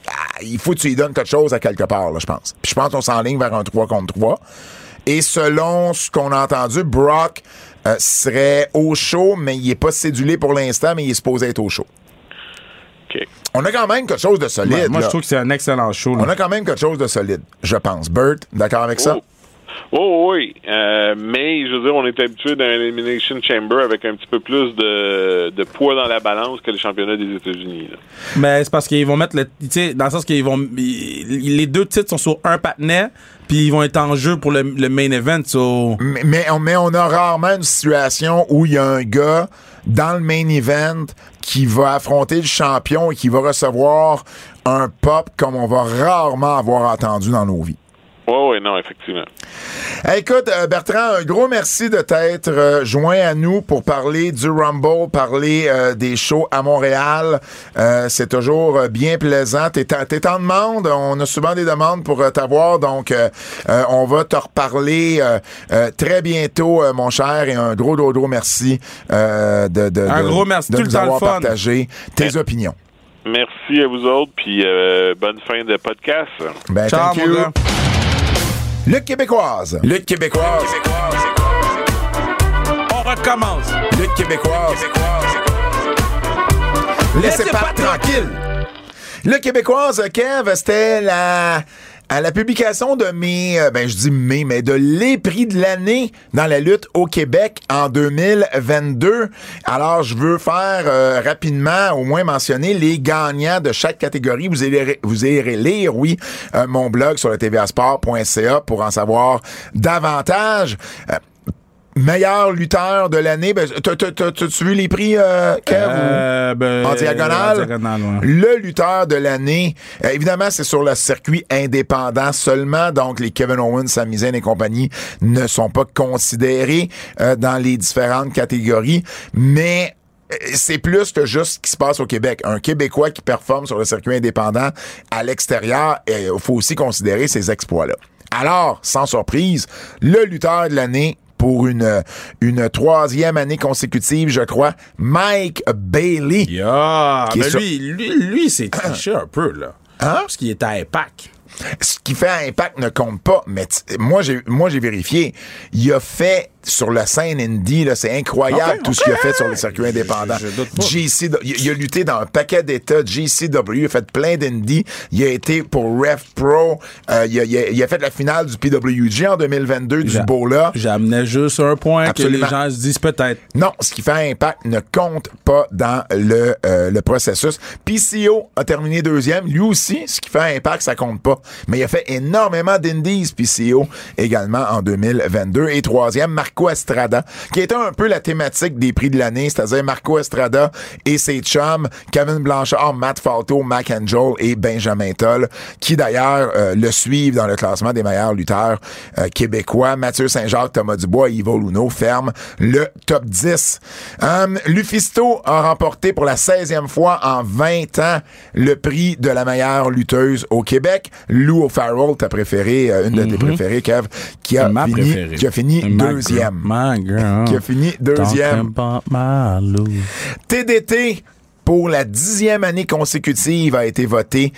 ah, il faut que tu lui donnes quelque chose à quelque part, là, je pense. Puis je pense qu'on s'enligne vers un 3 contre 3. Et selon ce qu'on a entendu, Brock euh, serait au show, mais il est pas cédulé pour l'instant, mais il est supposé être au show.
OK.
On a quand même quelque chose de solide.
moi,
là.
je trouve que c'est un excellent show. là.
On a quand même quelque chose de solide, je pense. Bert, d'accord avec ça?
Oh. Oui, Euh, mais je veux dire, on est habitué d'un Elimination Chamber avec un petit peu plus de, de poids dans la balance que le championnat des États-Unis.
Mais c'est parce qu'ils vont mettre le. Tu sais, dans le sens qu'ils vont. ils- les deux titres sont sur un patinet, puis ils vont être en jeu pour le, le main event. So...
Mais, mais on, mais on a rarement une situation où il y a un gars dans le main event qui va affronter le champion et qui va recevoir un pop comme on va rarement avoir entendu dans nos vies.
Oui, oui, non, effectivement.
Écoute, euh, Bertrand, un gros merci de t'être euh, joint à nous pour parler du Rumble, parler euh, des shows à Montréal. Euh, c'est toujours euh, bien plaisant. T'es t'es en demande. On a souvent des demandes pour euh, t'avoir, donc euh, euh, on va te reparler euh, euh, très bientôt, euh, mon cher, et un gros, gros, gros merci euh, de, de,
Un
de-
gros merci.
de nous avoir partagé tes opinions.
Merci à vous autres, puis euh, bonne fin de podcast.
Ben,
Ciao,
thank
mon
Lutte québécoise. Lutte québécoise.
On recommence.
Lutte québécoise. Laissez pas tranquille. Le québécoise, Kev, c'était la à la publication de mes, euh, ben je dis mes, mais de les prix de l'année dans la lutte au Québec en 2022. Alors, je veux faire euh, rapidement, au moins mentionner les gagnants de chaque catégorie. Vous irez, vous irez lire, oui, euh, mon blog sur le tvasport.ca pour en savoir davantage. Meilleur lutteur de l'année, ben, t'as- t'as- t'as- t'as-tu vu les prix, euh, Kev?
Euh, ben,
en diagonale?
en diagonale, ouais.
Le lutteur de l'année, euh, évidemment, c'est sur le circuit indépendant seulement, donc les Kevin Owens, Sami Zayn et compagnie ne sont pas considérés euh, dans les différentes catégories, mais euh, c'est plus que juste ce qui se passe au Québec. Un Québécois qui performe sur le circuit indépendant à l'extérieur, il faut aussi considérer ses exploits-là. Alors, sans surprise, le lutteur de l'année pour une, une troisième année consécutive, je crois, Mike Bailey.
Yeah,
Qui est sur-
lui, lui, lui c'est triché un peu, là.
Hein?
Parce qu'il était à Impact.
ce qui fait un impact ne compte pas. Mais t- moi, j'ai moi j'ai vérifié. Il a fait sur la scène indie, là, c'est incroyable tout ce qu'il a fait sur le circuit indépendant.
je.
JC, il, il a lutté dans un paquet d'États. JCW, il a fait plein d'indies. Il a été pour Ref Pro. Euh, il, a, il a- il a fait la finale du PWG en 2022 du Bola.
J'amenais juste un point
Absolument.
que les gens se disent peut-être.
Non, ce qui fait un impact ne compte pas dans le, euh, le processus. PCO a terminé deuxième. Lui aussi, ce qui fait un impact, ça compte pas. Mais il a fait énormément d'indies, PCO, également en 2022. Et troisième, Marco Estrada, qui était un peu la thématique des prix de l'année, c'est-à-dire Marco Estrada et ses chums, Kevin Blanchard, Matt Falto, Mac Angel et Benjamin Toll, qui d'ailleurs euh, le suivent dans le classement des meilleurs lutteurs euh, québécois. Mathieu Saint-Jacques, Thomas Dubois et Ivo Luno ferment le top 10. Um, Lufisto a remporté pour la 16e fois en 20 ans le prix de la meilleure lutteuse au Québec. Lou O'Farrell, ta préférée, euh, une de tes préférées, Kev, qui a
Ma
fini,
préférée.
qui a fini
My
deuxième.
girl, My girl.
Qui a fini deuxième. TDT, pour la dixième année consécutive, a été voté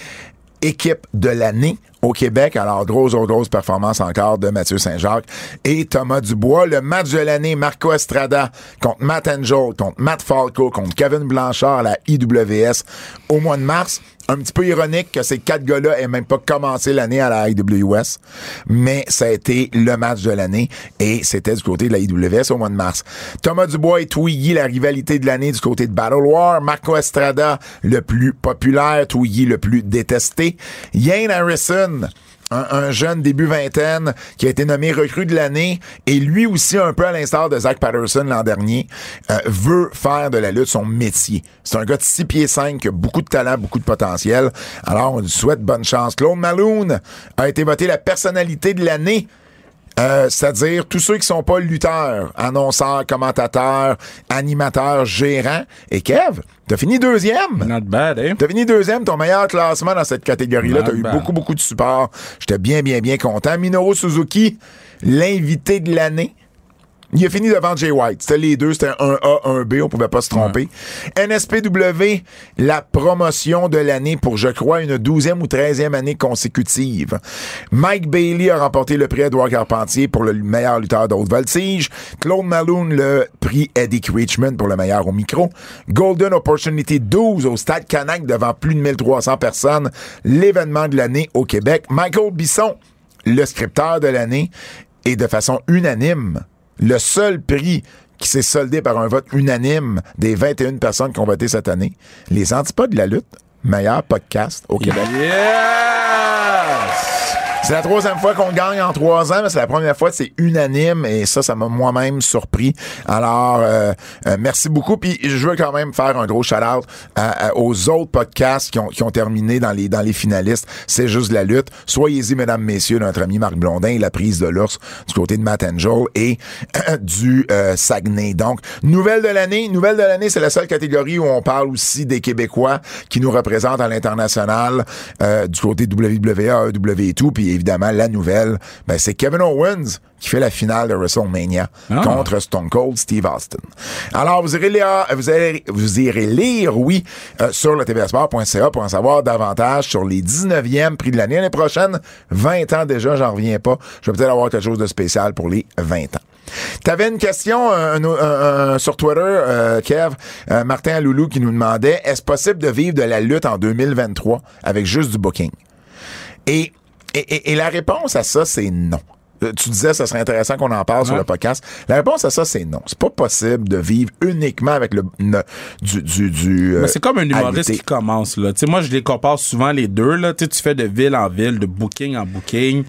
équipe de l'année au Québec. Alors, grosse, grosse, grosse performance encore de Mathieu Saint-Jacques et Thomas Dubois. Le match de l'année, Marco Estrada contre Matt Angel, contre Matt Falco, contre Kevin Blanchard à la IWS au mois de mars. Un petit peu ironique que ces quatre gars-là aient même pas commencé l'année à la IWS, mais ça a été le match de l'année et c'était du côté de la IWS au mois de mars. Thomas Dubois et Twiggy, la rivalité de l'année du côté de Battle War. Marco Estrada, le plus populaire, Twiggy le plus détesté. Yane Harrison un, un jeune début vingtaine qui a été nommé recrue de l'année et lui aussi, un peu à l'instar de Zach Patterson l'an dernier, euh, veut faire de la lutte son métier. C'est un gars de 6 pieds 5 qui a beaucoup de talent, beaucoup de potentiel. Alors, on lui souhaite bonne chance. Claude Malone a été voté la personnalité de l'année euh, c'est-à-dire tous ceux qui sont pas lutteurs, annonceurs, commentateurs, animateurs, gérants. Et Kev, t'as fini deuxième.
Not bad, eh?
T'as fini deuxième, ton meilleur classement dans cette catégorie-là. T'as eu beaucoup, beaucoup de support. J'étais bien, bien, bien content. Minoru Suzuki, l'invité de l'année. Il a fini devant Jay White. C'était les deux, c'était un A, un B, on pouvait pas se tromper. NSPW, la promotion de l'année pour, je crois, une douzième ou treizième année consécutive. Mike Bailey a remporté le prix Edouard Carpentier pour le meilleur lutteur d'haute voltige. Claude Malone, le prix Eddie Richmond pour le meilleur au micro. Golden Opportunity 12 au Stade Canac devant plus de 1300 personnes. L'événement de l'année au Québec. Michael Bisson, le scripteur de l'année, et de façon unanime, le seul prix qui s'est soldé par un vote unanime des 21 personnes qui ont voté cette année, les antipodes de la lutte, meilleur podcast au Québec. C'est la troisième fois qu'on gagne en trois ans, mais c'est la première fois c'est unanime et ça, ça m'a moi-même surpris. Alors, euh, euh, merci beaucoup. Puis je veux quand même faire un gros shout-out à- à- aux autres podcasts qui ont, qui ont terminé dans les, dans les finalistes. C'est juste la lutte. Soyez-y, mesdames, messieurs, notre ami Marc Blondin, la prise de l'ours du côté de Matt Angel et du euh, Saguenay. Donc, nouvelle de l'année. Nouvelle de l'année, c'est la seule catégorie où on parle aussi des Québécois qui nous représentent à l'international euh, du côté WWA, AEW et tout. Puis évidemment, la nouvelle, ben, c'est Kevin Owens qui fait la finale de WrestleMania
Ah.
contre Stone Cold Steve Austin. Alors, vous irez lire, vous irez, vous irez lire oui, euh, sur le tvsport.ca pour en savoir davantage sur les 19e prix de l'année. L'année prochaine, 20 ans déjà, j'en reviens pas. Je vais peut-être avoir quelque chose de spécial pour les 20 ans. T'avais une question un- un- un- sur Twitter, euh, Kev, euh, Martin Loulou qui nous demandait est-ce possible de vivre de la lutte en 2023 avec juste du booking? Et, et, et- et la réponse à ça, c'est non. Euh, Tu disais, ça serait intéressant qu'on en parle sur le podcast. La réponse à ça, c'est non. C'est pas possible de vivre uniquement avec le, ne- du, du, du euh,
Mais c'est comme un humoriste qui commence, là. Tu sais, moi, je les compare souvent les deux, là. Tu sais, tu fais de ville en ville, de booking en booking.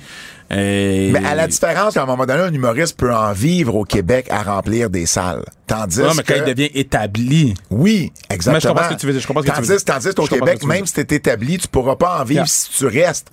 Et...
Mais à la différence qu'à un moment donné, un humoriste peut en vivre au Québec à remplir des salles. Tandis
Non, mais quand
que...
il devient établi.
Oui, exactement.
Mais je comprends ce que tu veux dire, je comprends ce que tu
tandis,
veux dire.
Tandis qu'au Québec,
ce tu
même si t'es établi, tu pourras pas en vivre
Yeah.
si tu restes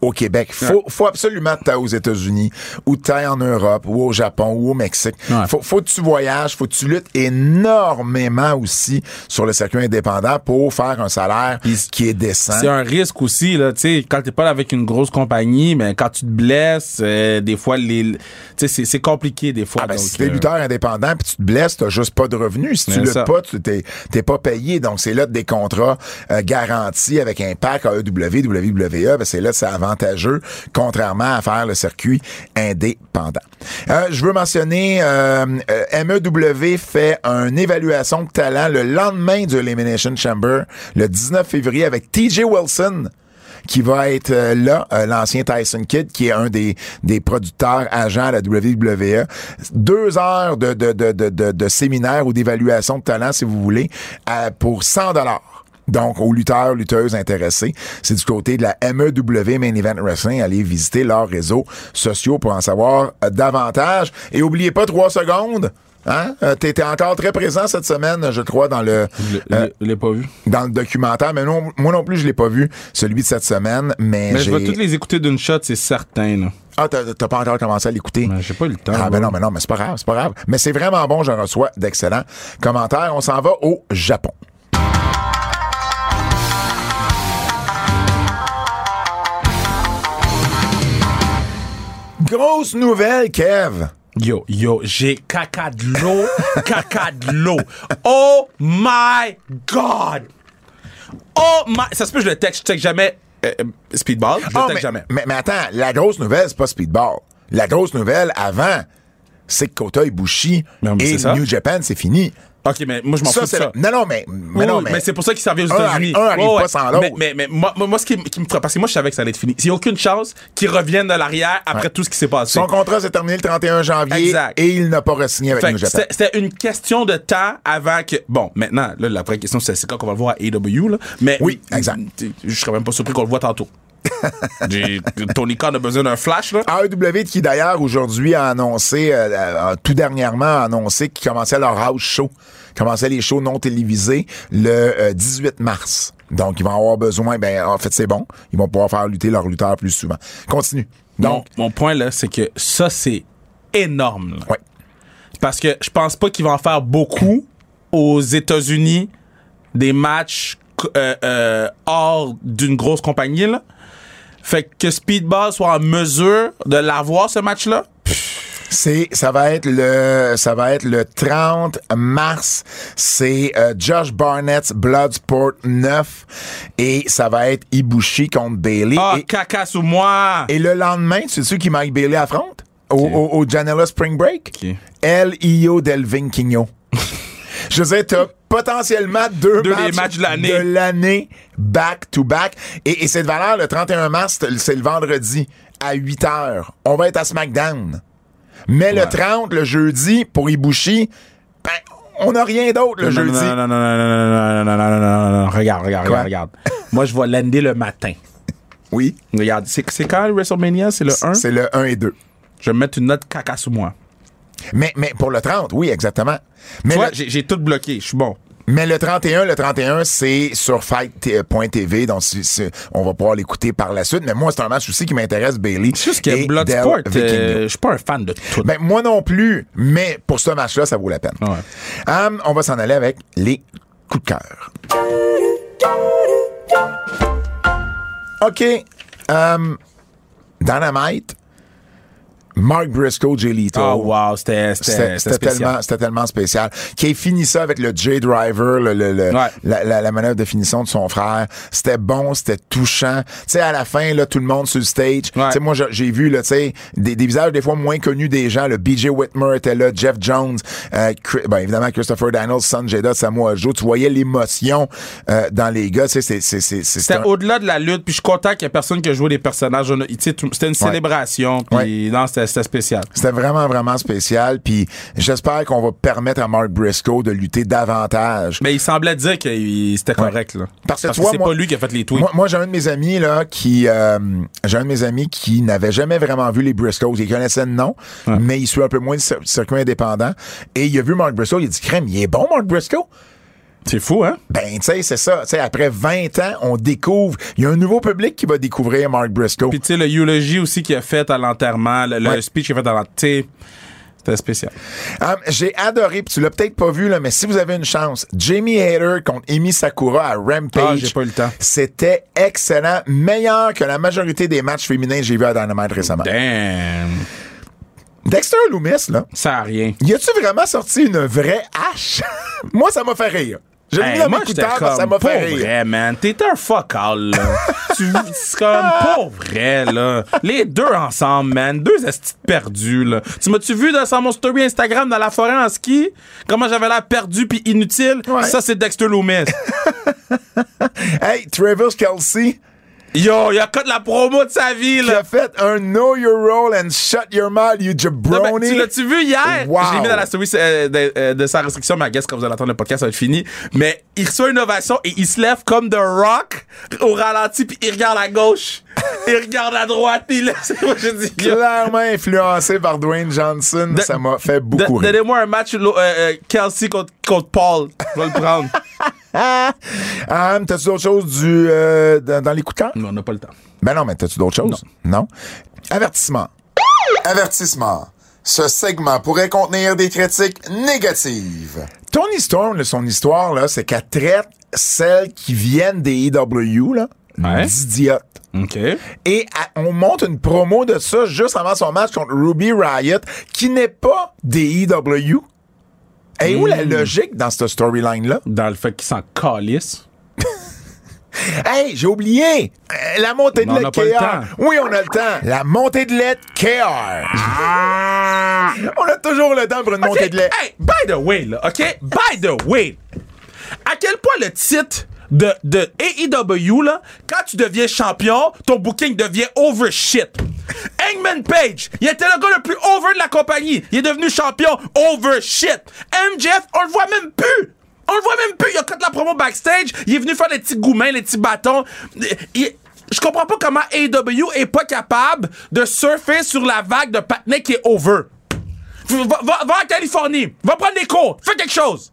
au Québec. Faut, faut absolument que t'ailles aux États-Unis, ou que t'ailles en Europe, ou au Japon, ou au Mexique.
Ouais.
Faut, faut que tu voyages, faut que tu luttes énormément aussi sur le circuit indépendant pour faire un salaire qui est décent.
C'est un risque aussi, là. Tu sais, quand t'es pas avec une grosse compagnie, mais quand tu te blesses, euh, des fois, les. Tu c'est- c'est compliqué, des fois.
Ah ben,
donc,
si t'es
euh,
lutteur indépendant puis tu te blesses, t'as juste pas de revenus. Si tu luttes
ça.
pas, tu t'es, t'es pas payé. Donc, c'est là des contrats euh, garantis avec un pack E AEW, WWE. Ben, c'est là c'est contrairement à faire le circuit indépendant. Euh, je veux mentionner, euh, MEW fait une évaluation de talent le lendemain du Elimination Chamber, le 19 février, avec TJ Wilson qui va être euh, là, l'ancien Tyson Kidd, qui est un des, des producteurs agents à la WWE. Deux heures de, de, de, de, de, séminaire ou d'évaluation de talent, si vous voulez, pour 100 dollars. Donc, aux lutteurs, lutteuses intéressés, c'est du côté de la MEW Main Event Wrestling. Allez visiter leurs réseaux sociaux pour en savoir euh, davantage. Et oubliez pas, trois secondes, hein? Euh, T'étais encore très présent cette semaine, je crois, dans le...
Je
euh,
l'ai pas vu.
dans le documentaire, mais non, moi non plus, je l'ai pas vu, celui de cette semaine, mais,
Mais je vais toutes les écouter d'une shot, c'est certain, là.
Ah, t'as pas encore commencé à l'écouter?
J'ai pas eu le temps.
Ah, ben non, mais non, mais c'est pas grave, c'est pas grave. Mais c'est vraiment bon, j'en reçois d'excellents commentaires. On s'en va au Japon. Grosse nouvelle, Kev.
Yo, yo, j'ai caca de l'eau, caca de l'eau. Oh my God! Oh my... Ça se peut que je le texte, je texte jamais euh, euh, Speedball, je le
Ah,
texte
mais,
jamais.
Mais, mais attends, la grosse nouvelle, c'est pas Speedball. La grosse nouvelle, avant, c'est que Kota Ibushi
Non,
et. New Japan, c'est fini.
OK, mais moi, je m'en fous de ça.
Non, non, mais, mais
Oui,
mais,
c'est pour ça qu'il servait aux
un
États-Unis.
un arrive pas sans l'autre.
Mais, mais, moi, moi, ce qui, me ferait passer, moi, je savais que ça allait être fini. Il n'y a aucune chance qu'ils reviennent de l'arrière après tout ce qui s'est passé.
son contrat s'est terminé le 31 janvier
Exact.
et il n'a pas re-signé avec
Fait que
Japan.
c'était une question de temps avant que. Bon, maintenant, là, la vraie question, c'est quand qu'on va le voir à AW, là. Mais.
Oui, exact.
Je serais même pas surpris qu'on le voit tantôt. Tony Khan a besoin d'un flash, là.
AEW qui d'ailleurs aujourd'hui a annoncé, euh, euh, tout dernièrement a annoncé qu'ils commençaient leur house show, commençaient les shows non télévisés le euh, 18 mars. Donc ils vont avoir besoin, ben en fait c'est bon, ils vont pouvoir faire lutter leurs lutteurs plus souvent. Continue. Donc,
mon, mon point, là, c'est que ça, c'est énorme. là.
ouais.
Parce que je pense pas qu'il va en faire beaucoup aux États-Unis des matchs euh, euh, hors d'une grosse compagnie. Là. Fait que Speedball soit en mesure de l'avoir, ce match-là?
C'est, ça va être le, ça va être le 30 mars. C'est euh, Josh Barnett's Bloodsport 9 et ça va être Ibushi contre Bailey.
Ah,
et,
caca sous moi!
et le lendemain, tu sais qui Mike Bailey affronte? Au, au, au Janela Spring Break?
Qui?
El Io del Vinquinho. Je veux dire, t'as potentiellement deux,
Deux des matchs de l'année.
de l'année back to back. Et, et cette valeur, le 31 mars, c'est le vendredi à 8 heures. On va être à SmackDown. Mais le 30, le jeudi, pour Ibushi, ben, on n'a rien d'autre le
Non,
jeudi.
Non, non, non, non, non, non, non, non, non, non, non, non, non. Regarde, regarde,
Quoi?
regarde. Moi, je vais l'ender le matin.
Oui,
Regarde, c'est quand le WrestleMania? C'est le 1?
c'est le 1 et 2.
Je vais mettre une note caca sous moi.
Mais, mais pour le 30, oui, exactement. Mais,
j'ai tout bloqué. Je suis bon.
Mais le 31, le 31, c'est sur fight.tv, donc on va pouvoir l'écouter par la suite. Mais moi, c'est un match aussi qui m'intéresse, Bailey.
C'est juste que Bloodsport, euh, je suis pas un fan de tout.
Ben, moi non plus, mais pour ce match-là, ça vaut la peine.
Ouais.
On va s'en aller avec les coups de cœur. OK. Hum, Dynamite. Mark Briscoe, J. Lito.
Oh, wow, c'était
tellement, c'était tellement spécial. Qui a fini ça avec le J-Driver, le, le- le-
Ouais.
la, la, la manœuvre de finition de son frère. C'était bon, c'était touchant. Tu sais, à la fin, là, tout le monde sur le stage. Tu
Ouais.
sais, moi, j'ai vu, là, tu sais, des, des visages des fois moins connus des gens. Le BJ Whitmer était là, Jeff Jones, euh, ben, évidemment, Christopher Daniels, Sanjay Dutt, Samoa Joe. Tu voyais l'émotion euh, dans les gars. Tu sais, c'est, c'est, c'est, c'est
C'était
un-
au-delà de la lutte, puis je suis content qu'il y ait personne qui a joué des personnages. Tu C'était une célébration, puis non, c'était c'était spécial.
C'était vraiment, vraiment spécial. Puis j'espère qu'on va permettre à Mark Briscoe de lutter davantage.
Mais il semblait dire que c'était correct, là.
Parce que
que c'est pas lui qui a fait les tweets.
Moi, moi, j'ai un de mes amis là qui, euh, j'ai un de mes amis qui n'avait jamais vraiment vu les Briscoes. Il connaissait le nom, mais il suit un peu moins le cir- circuit indépendant. Et il a vu Mark Briscoe. Il a dit crème, il est bon Mark Briscoe?
C'est fou, hein?
Ben, tu sais, c'est ça. Après 20 ans, on découvre. Il y a un nouveau public qui va découvrir Mark Briscoe.
Puis tu sais, le eulogie aussi qu'il a fait à l'enterrement, le, speech qu'il a fait à l'enterrement, c'était spécial.
Um, j'ai adoré, puis tu l'as peut-être pas vu, là, mais si vous avez une chance, Jamie Hayter contre Amy Sakura à Rampage.
Ah, j'ai pas eu le temps.
C'était excellent. Meilleur que la majorité des matchs féminins que j'ai vus à Dynamite récemment.
Damn.
Dexter Loomis, là,
Ça a rien.
y a-tu vraiment sorti une vraie hache? Moi, ça m'a fait rire. J'ai mis dans mes écouteurs,
comme,
ça m'a fait rire.
vrai, man. T'es un fuck all, là. tu, c'est comme, pas vrai, là. Les deux ensemble, man. Deux estis perdus, là. Tu m'as-tu vu dans, mon story Instagram dans la forêt en ski? Comment j'avais l'air perdu puis inutile?
Ouais.
Ça, c'est Dexter Loomis.
Hey, Travis Kelsey,
Yo, il a cut la promo de sa vie, là.
a fait un Know Your Role and Shut Your Mouth, you
Non, ben,
jabroni.
tu l'as-tu vu hier?
Wow.
Je l'ai mis dans la story euh, de, euh, de sa restriction, mais I guess quand vous allez entendre le podcast, ça va être fini. Mais il reçoit une ovation et il se lève comme The Rock au ralenti puis il regarde à gauche. il regarde à droite puis il laisse. Moi, je dis,
Clairement influencé par Dwayne Johnson,
De-
ça m'a fait beaucoup rire.
Donnez-moi un match euh, euh, Kelsey contre, contre Paul. Je vais le prendre.
Ah, t'as-tu d'autres choses du, euh, dans, dans les coups de cœur?
non, on n'a pas le temps.
Ben non, mais t'as-tu d'autres choses? Non. Avertissement. Avertissement. Ce segment pourrait contenir des critiques négatives. Tony Storm, son histoire, là, c'est qu'elle traite celles qui viennent des EW, là,
Ouais.
d'idiotes.
OK.
Et à- on monte une promo de ça juste avant son match contre Ruby Riot, qui n'est pas des EW. Et où la logique dans cette storyline-là?
Dans le fait qu'il s'en calisse.
Hey, j'ai oublié! Euh, la montée de
on
lait
n'a pas le
KR. Oui, on a le temps. La montée de lait KR. on a toujours le temps pour une montée de lait.
Hey, by the way, là, OK? By the way, à quel point le titre de, de AEW, là, quand tu deviens champion, ton booking devient over shit. Hangman Page, il était le gars le plus over de la compagnie. Il est devenu champion over shit. MJF, on le voit même plus. On le voit même plus. Il a cut la promo backstage. Il est venu faire les petits goumins, les petits bâtons. Je comprends pas comment AEW est pas capable de surfer sur la vague de Patney qui est over. Va, va- va en Californie, va prendre des cours, fais quelque chose.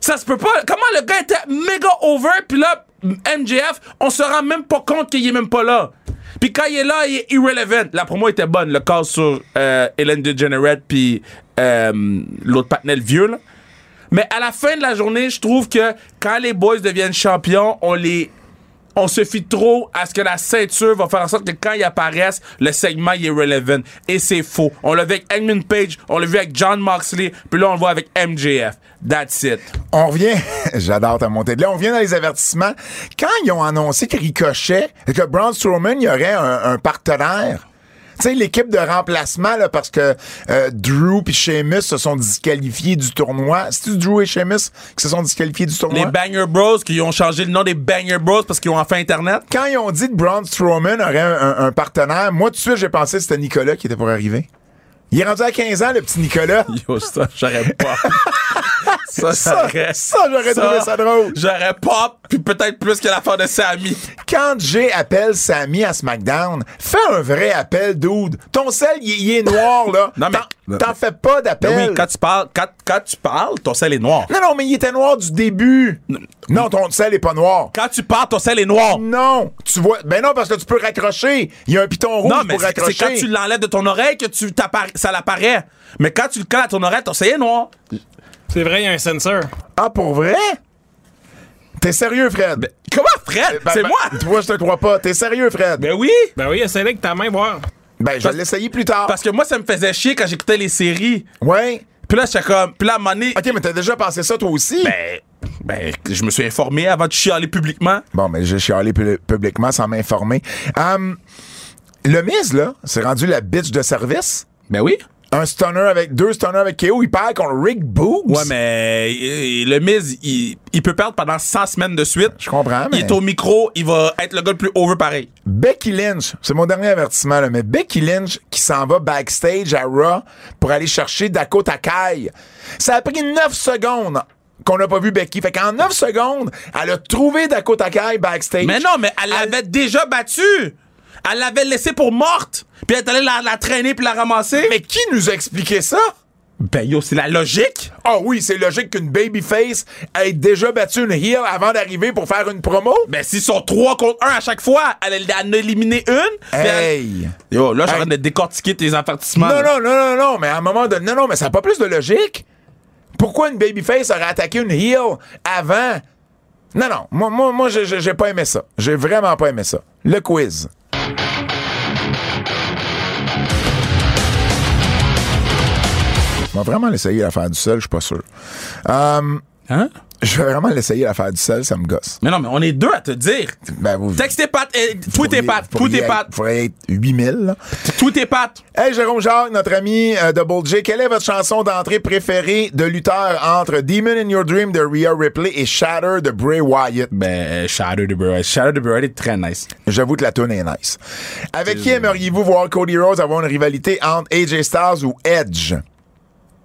Ça se peut pas. Comment le gars était méga over, puis là, MJF, on se rend même pas compte qu'il est même pas là. Puis quand il est là, il est irrelevant. La promo était bonne, le call sur euh, Ellen DeGeneres puis euh, l'autre Patnel vieux, là. Mais à la fin de la journée, je trouve que quand les boys deviennent champions, on les on se fie trop à ce que la ceinture va faire en sorte que quand ils apparaissent, le segment il est relevant. Et c'est faux. On l'a vu avec Edmund Page, on l'a vu avec John Moxley, puis là on le voit avec MJF. That's it.
On revient, j'adore ta montée de là, on revient dans les avertissements. Quand ils ont annoncé que Ricochet, que Braun Strowman, il y aurait un, partenaire, sais, l'équipe de remplacement, là, parce que euh, Drew puis Sheamus se sont disqualifiés du tournoi. C'est-tu Drew et Sheamus qui se sont disqualifiés du tournoi?
Les Banger Bros qui ont changé le nom des Banger Bros parce qu'ils ont enfin Internet.
Quand ils ont dit que Braun Strowman aurait un, un- un partenaire, moi, tout de suite, j'ai pensé que c'était Nicolas qui était pour arriver. Il est rendu à 15 ans, le petit Nicolas.
Yo, ça, j'aurais pas. ça,
Ça,
j'aurais.
ça, j'aurais trouvé ça drôle.
J'aurais pas, puis peut-être plus que l'affaire de Sammy.
Quand Jay appelle Sammy à SmackDown, fais un vrai appel, dude. Ton sel, il, est noir, là.
Non, mais-
T'en- fais pas d'appel.
Ben oui, quand tu parles, quand, quand tu parles, ton sel est noir.
Non, non, mais il était noir du début. Non, ton sel est pas noir.
Quand tu parles, ton sel est noir.
Non, tu vois. Ben non, parce que tu peux raccrocher. Il y a un piton rouge
Non, mais
pour
c'est
raccrocher.
c'est quand tu l'enlèves de ton oreille que tu ça l'apparaît. Mais quand tu le colles à ton oreille, ton sel est noir.
C'est vrai, il y a un sensor.
Ah, pour vrai? T'es sérieux, Fred?
Comment, Fred?
Ben,
c'est
ben,
moi?
Toi, je te crois pas. T'es sérieux, Fred?
Ben oui.
Ben oui, essaye avec ta main, voir.
Ben, je vais l'essayer plus tard.
Parce que moi, ça me faisait chier quand j'écoutais les séries.
Ouais.
Puis là, j'étais comme. Puis là, à un moment donné,
OK, mais t'as déjà pensé ça, toi aussi?
ben, ben, je me suis informé avant de chialer publiquement.
Bon, mais j'ai chialé pu- publiquement sans m'informer. Hum, le Miz, là, c'est rendu la bitch de service?
Ben oui.
Un stunner avec deux stunners avec KO, il perd contre Rick Boogs.
Ouais, mais le Miz, il, il peut perdre pendant 100 semaines de suite.
Je comprends,
Il est au micro, il va être le gars le plus over pareil.
Becky Lynch, c'est mon dernier avertissement, là, mais Becky Lynch qui s'en va backstage à Raw pour aller chercher Dakota Kai. Ça a pris 9 secondes qu'on n'a pas vu Becky. Fait qu'en 9 secondes, elle a trouvé Dakota Kai backstage.
Mais non, mais elle l'avait déjà battue. Elle l'avait laissée pour morte. Puis elle est allée la, la traîner puis la ramasser.
Mais qui nous a expliqué ça?
Ben yo, c'est la logique.
Ah oui, c'est logique qu'une babyface ait déjà battu une heel avant d'arriver pour faire une promo?
Ben s'ils sont 3 contre 1 à chaque fois, elle, en a éliminé une. elle-
Hey!
Yo, là, je suis en train de décortiquer tes avertissements.
Non,
là.
non, non, non, non, mais à un moment donné, non, non, mais ça n'a pas plus de logique. Pourquoi une babyface aurait attaqué une heel avant? Non, non, moi, moi, moi j'ai pas aimé ça. J'ai vraiment pas aimé ça. Le quiz. On va vraiment l'essayer l'affaire du sel, je suis pas sûr. Euh,
Hein?
je vais vraiment l'essayer l'affaire du sel, ça me gosse.
Mais non, mais on est deux à te dire.
Ben, vous.
Texte tes pattes, euh,
vous
fouille tes pattes, fouille tes pattes,
être- pourriez être 8000, là.
fouille tes pattes.
Hey Jérôme Jacques, notre ami euh, Double J, quelle est votre chanson d'entrée préférée de lutteur entre Demon in Your Dream de Rhea Ripley et Shatter de Bray Wyatt?
Ben, Shadow de Burrow. Shadow de Burrow est très nice.
J'avoue que la tune est nice. Avec qui aimeriez-vous voir Cody Rhodes avoir une rivalité entre AJ Styles ou Edge?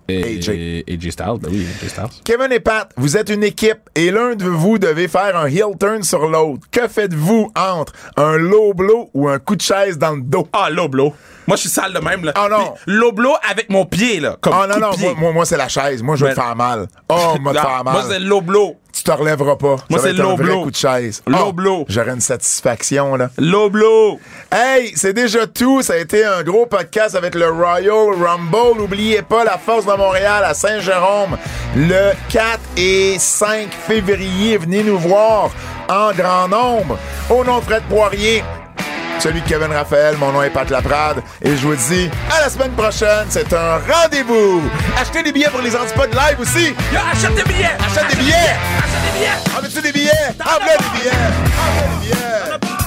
AJ.
AJ Styles, ben oui, AJ Styles.
Kevin et Pat, vous êtes une équipe et l'un de vous devez faire un heel turn sur l'autre. Que faites-vous entre un low blow ou un coup de chaise dans le dos?
Ah, low blow. Moi, je suis sale de même, là.
Ah, non.
Low blow avec mon pied, là. Comme
Oh non, non,
pied.
moi, moi, moi, c'est la chaise. Moi, je vais te
Ben-
faire mal. Oh, moi, te
Non,
faire mal.
Moi, c'est low blow.
Tu te relèveras pas.
Moi, c'est low blow.
coup de chaise.
Low
Oh,
blow.
J'aurais une satisfaction, là.
Low blow.
Hey, c'est déjà tout. Ça a été un gros podcast avec le Royal Rumble. N'oubliez pas la Force de Montréal à Saint-Jérôme le 4 et 5 février. Venez nous voir en grand nombre. Au nom de Fred Poirier, celui de Kevin Raphaël, mon nom est Pat Laprade et je vous dis à la semaine prochaine. C'est un rendez-vous. Achetez des billets pour les antipodes live aussi.
Yo, achète des billets.
Achète des billets.
Achète des billets.
Veux-tu des billets? En des billets? En des billets?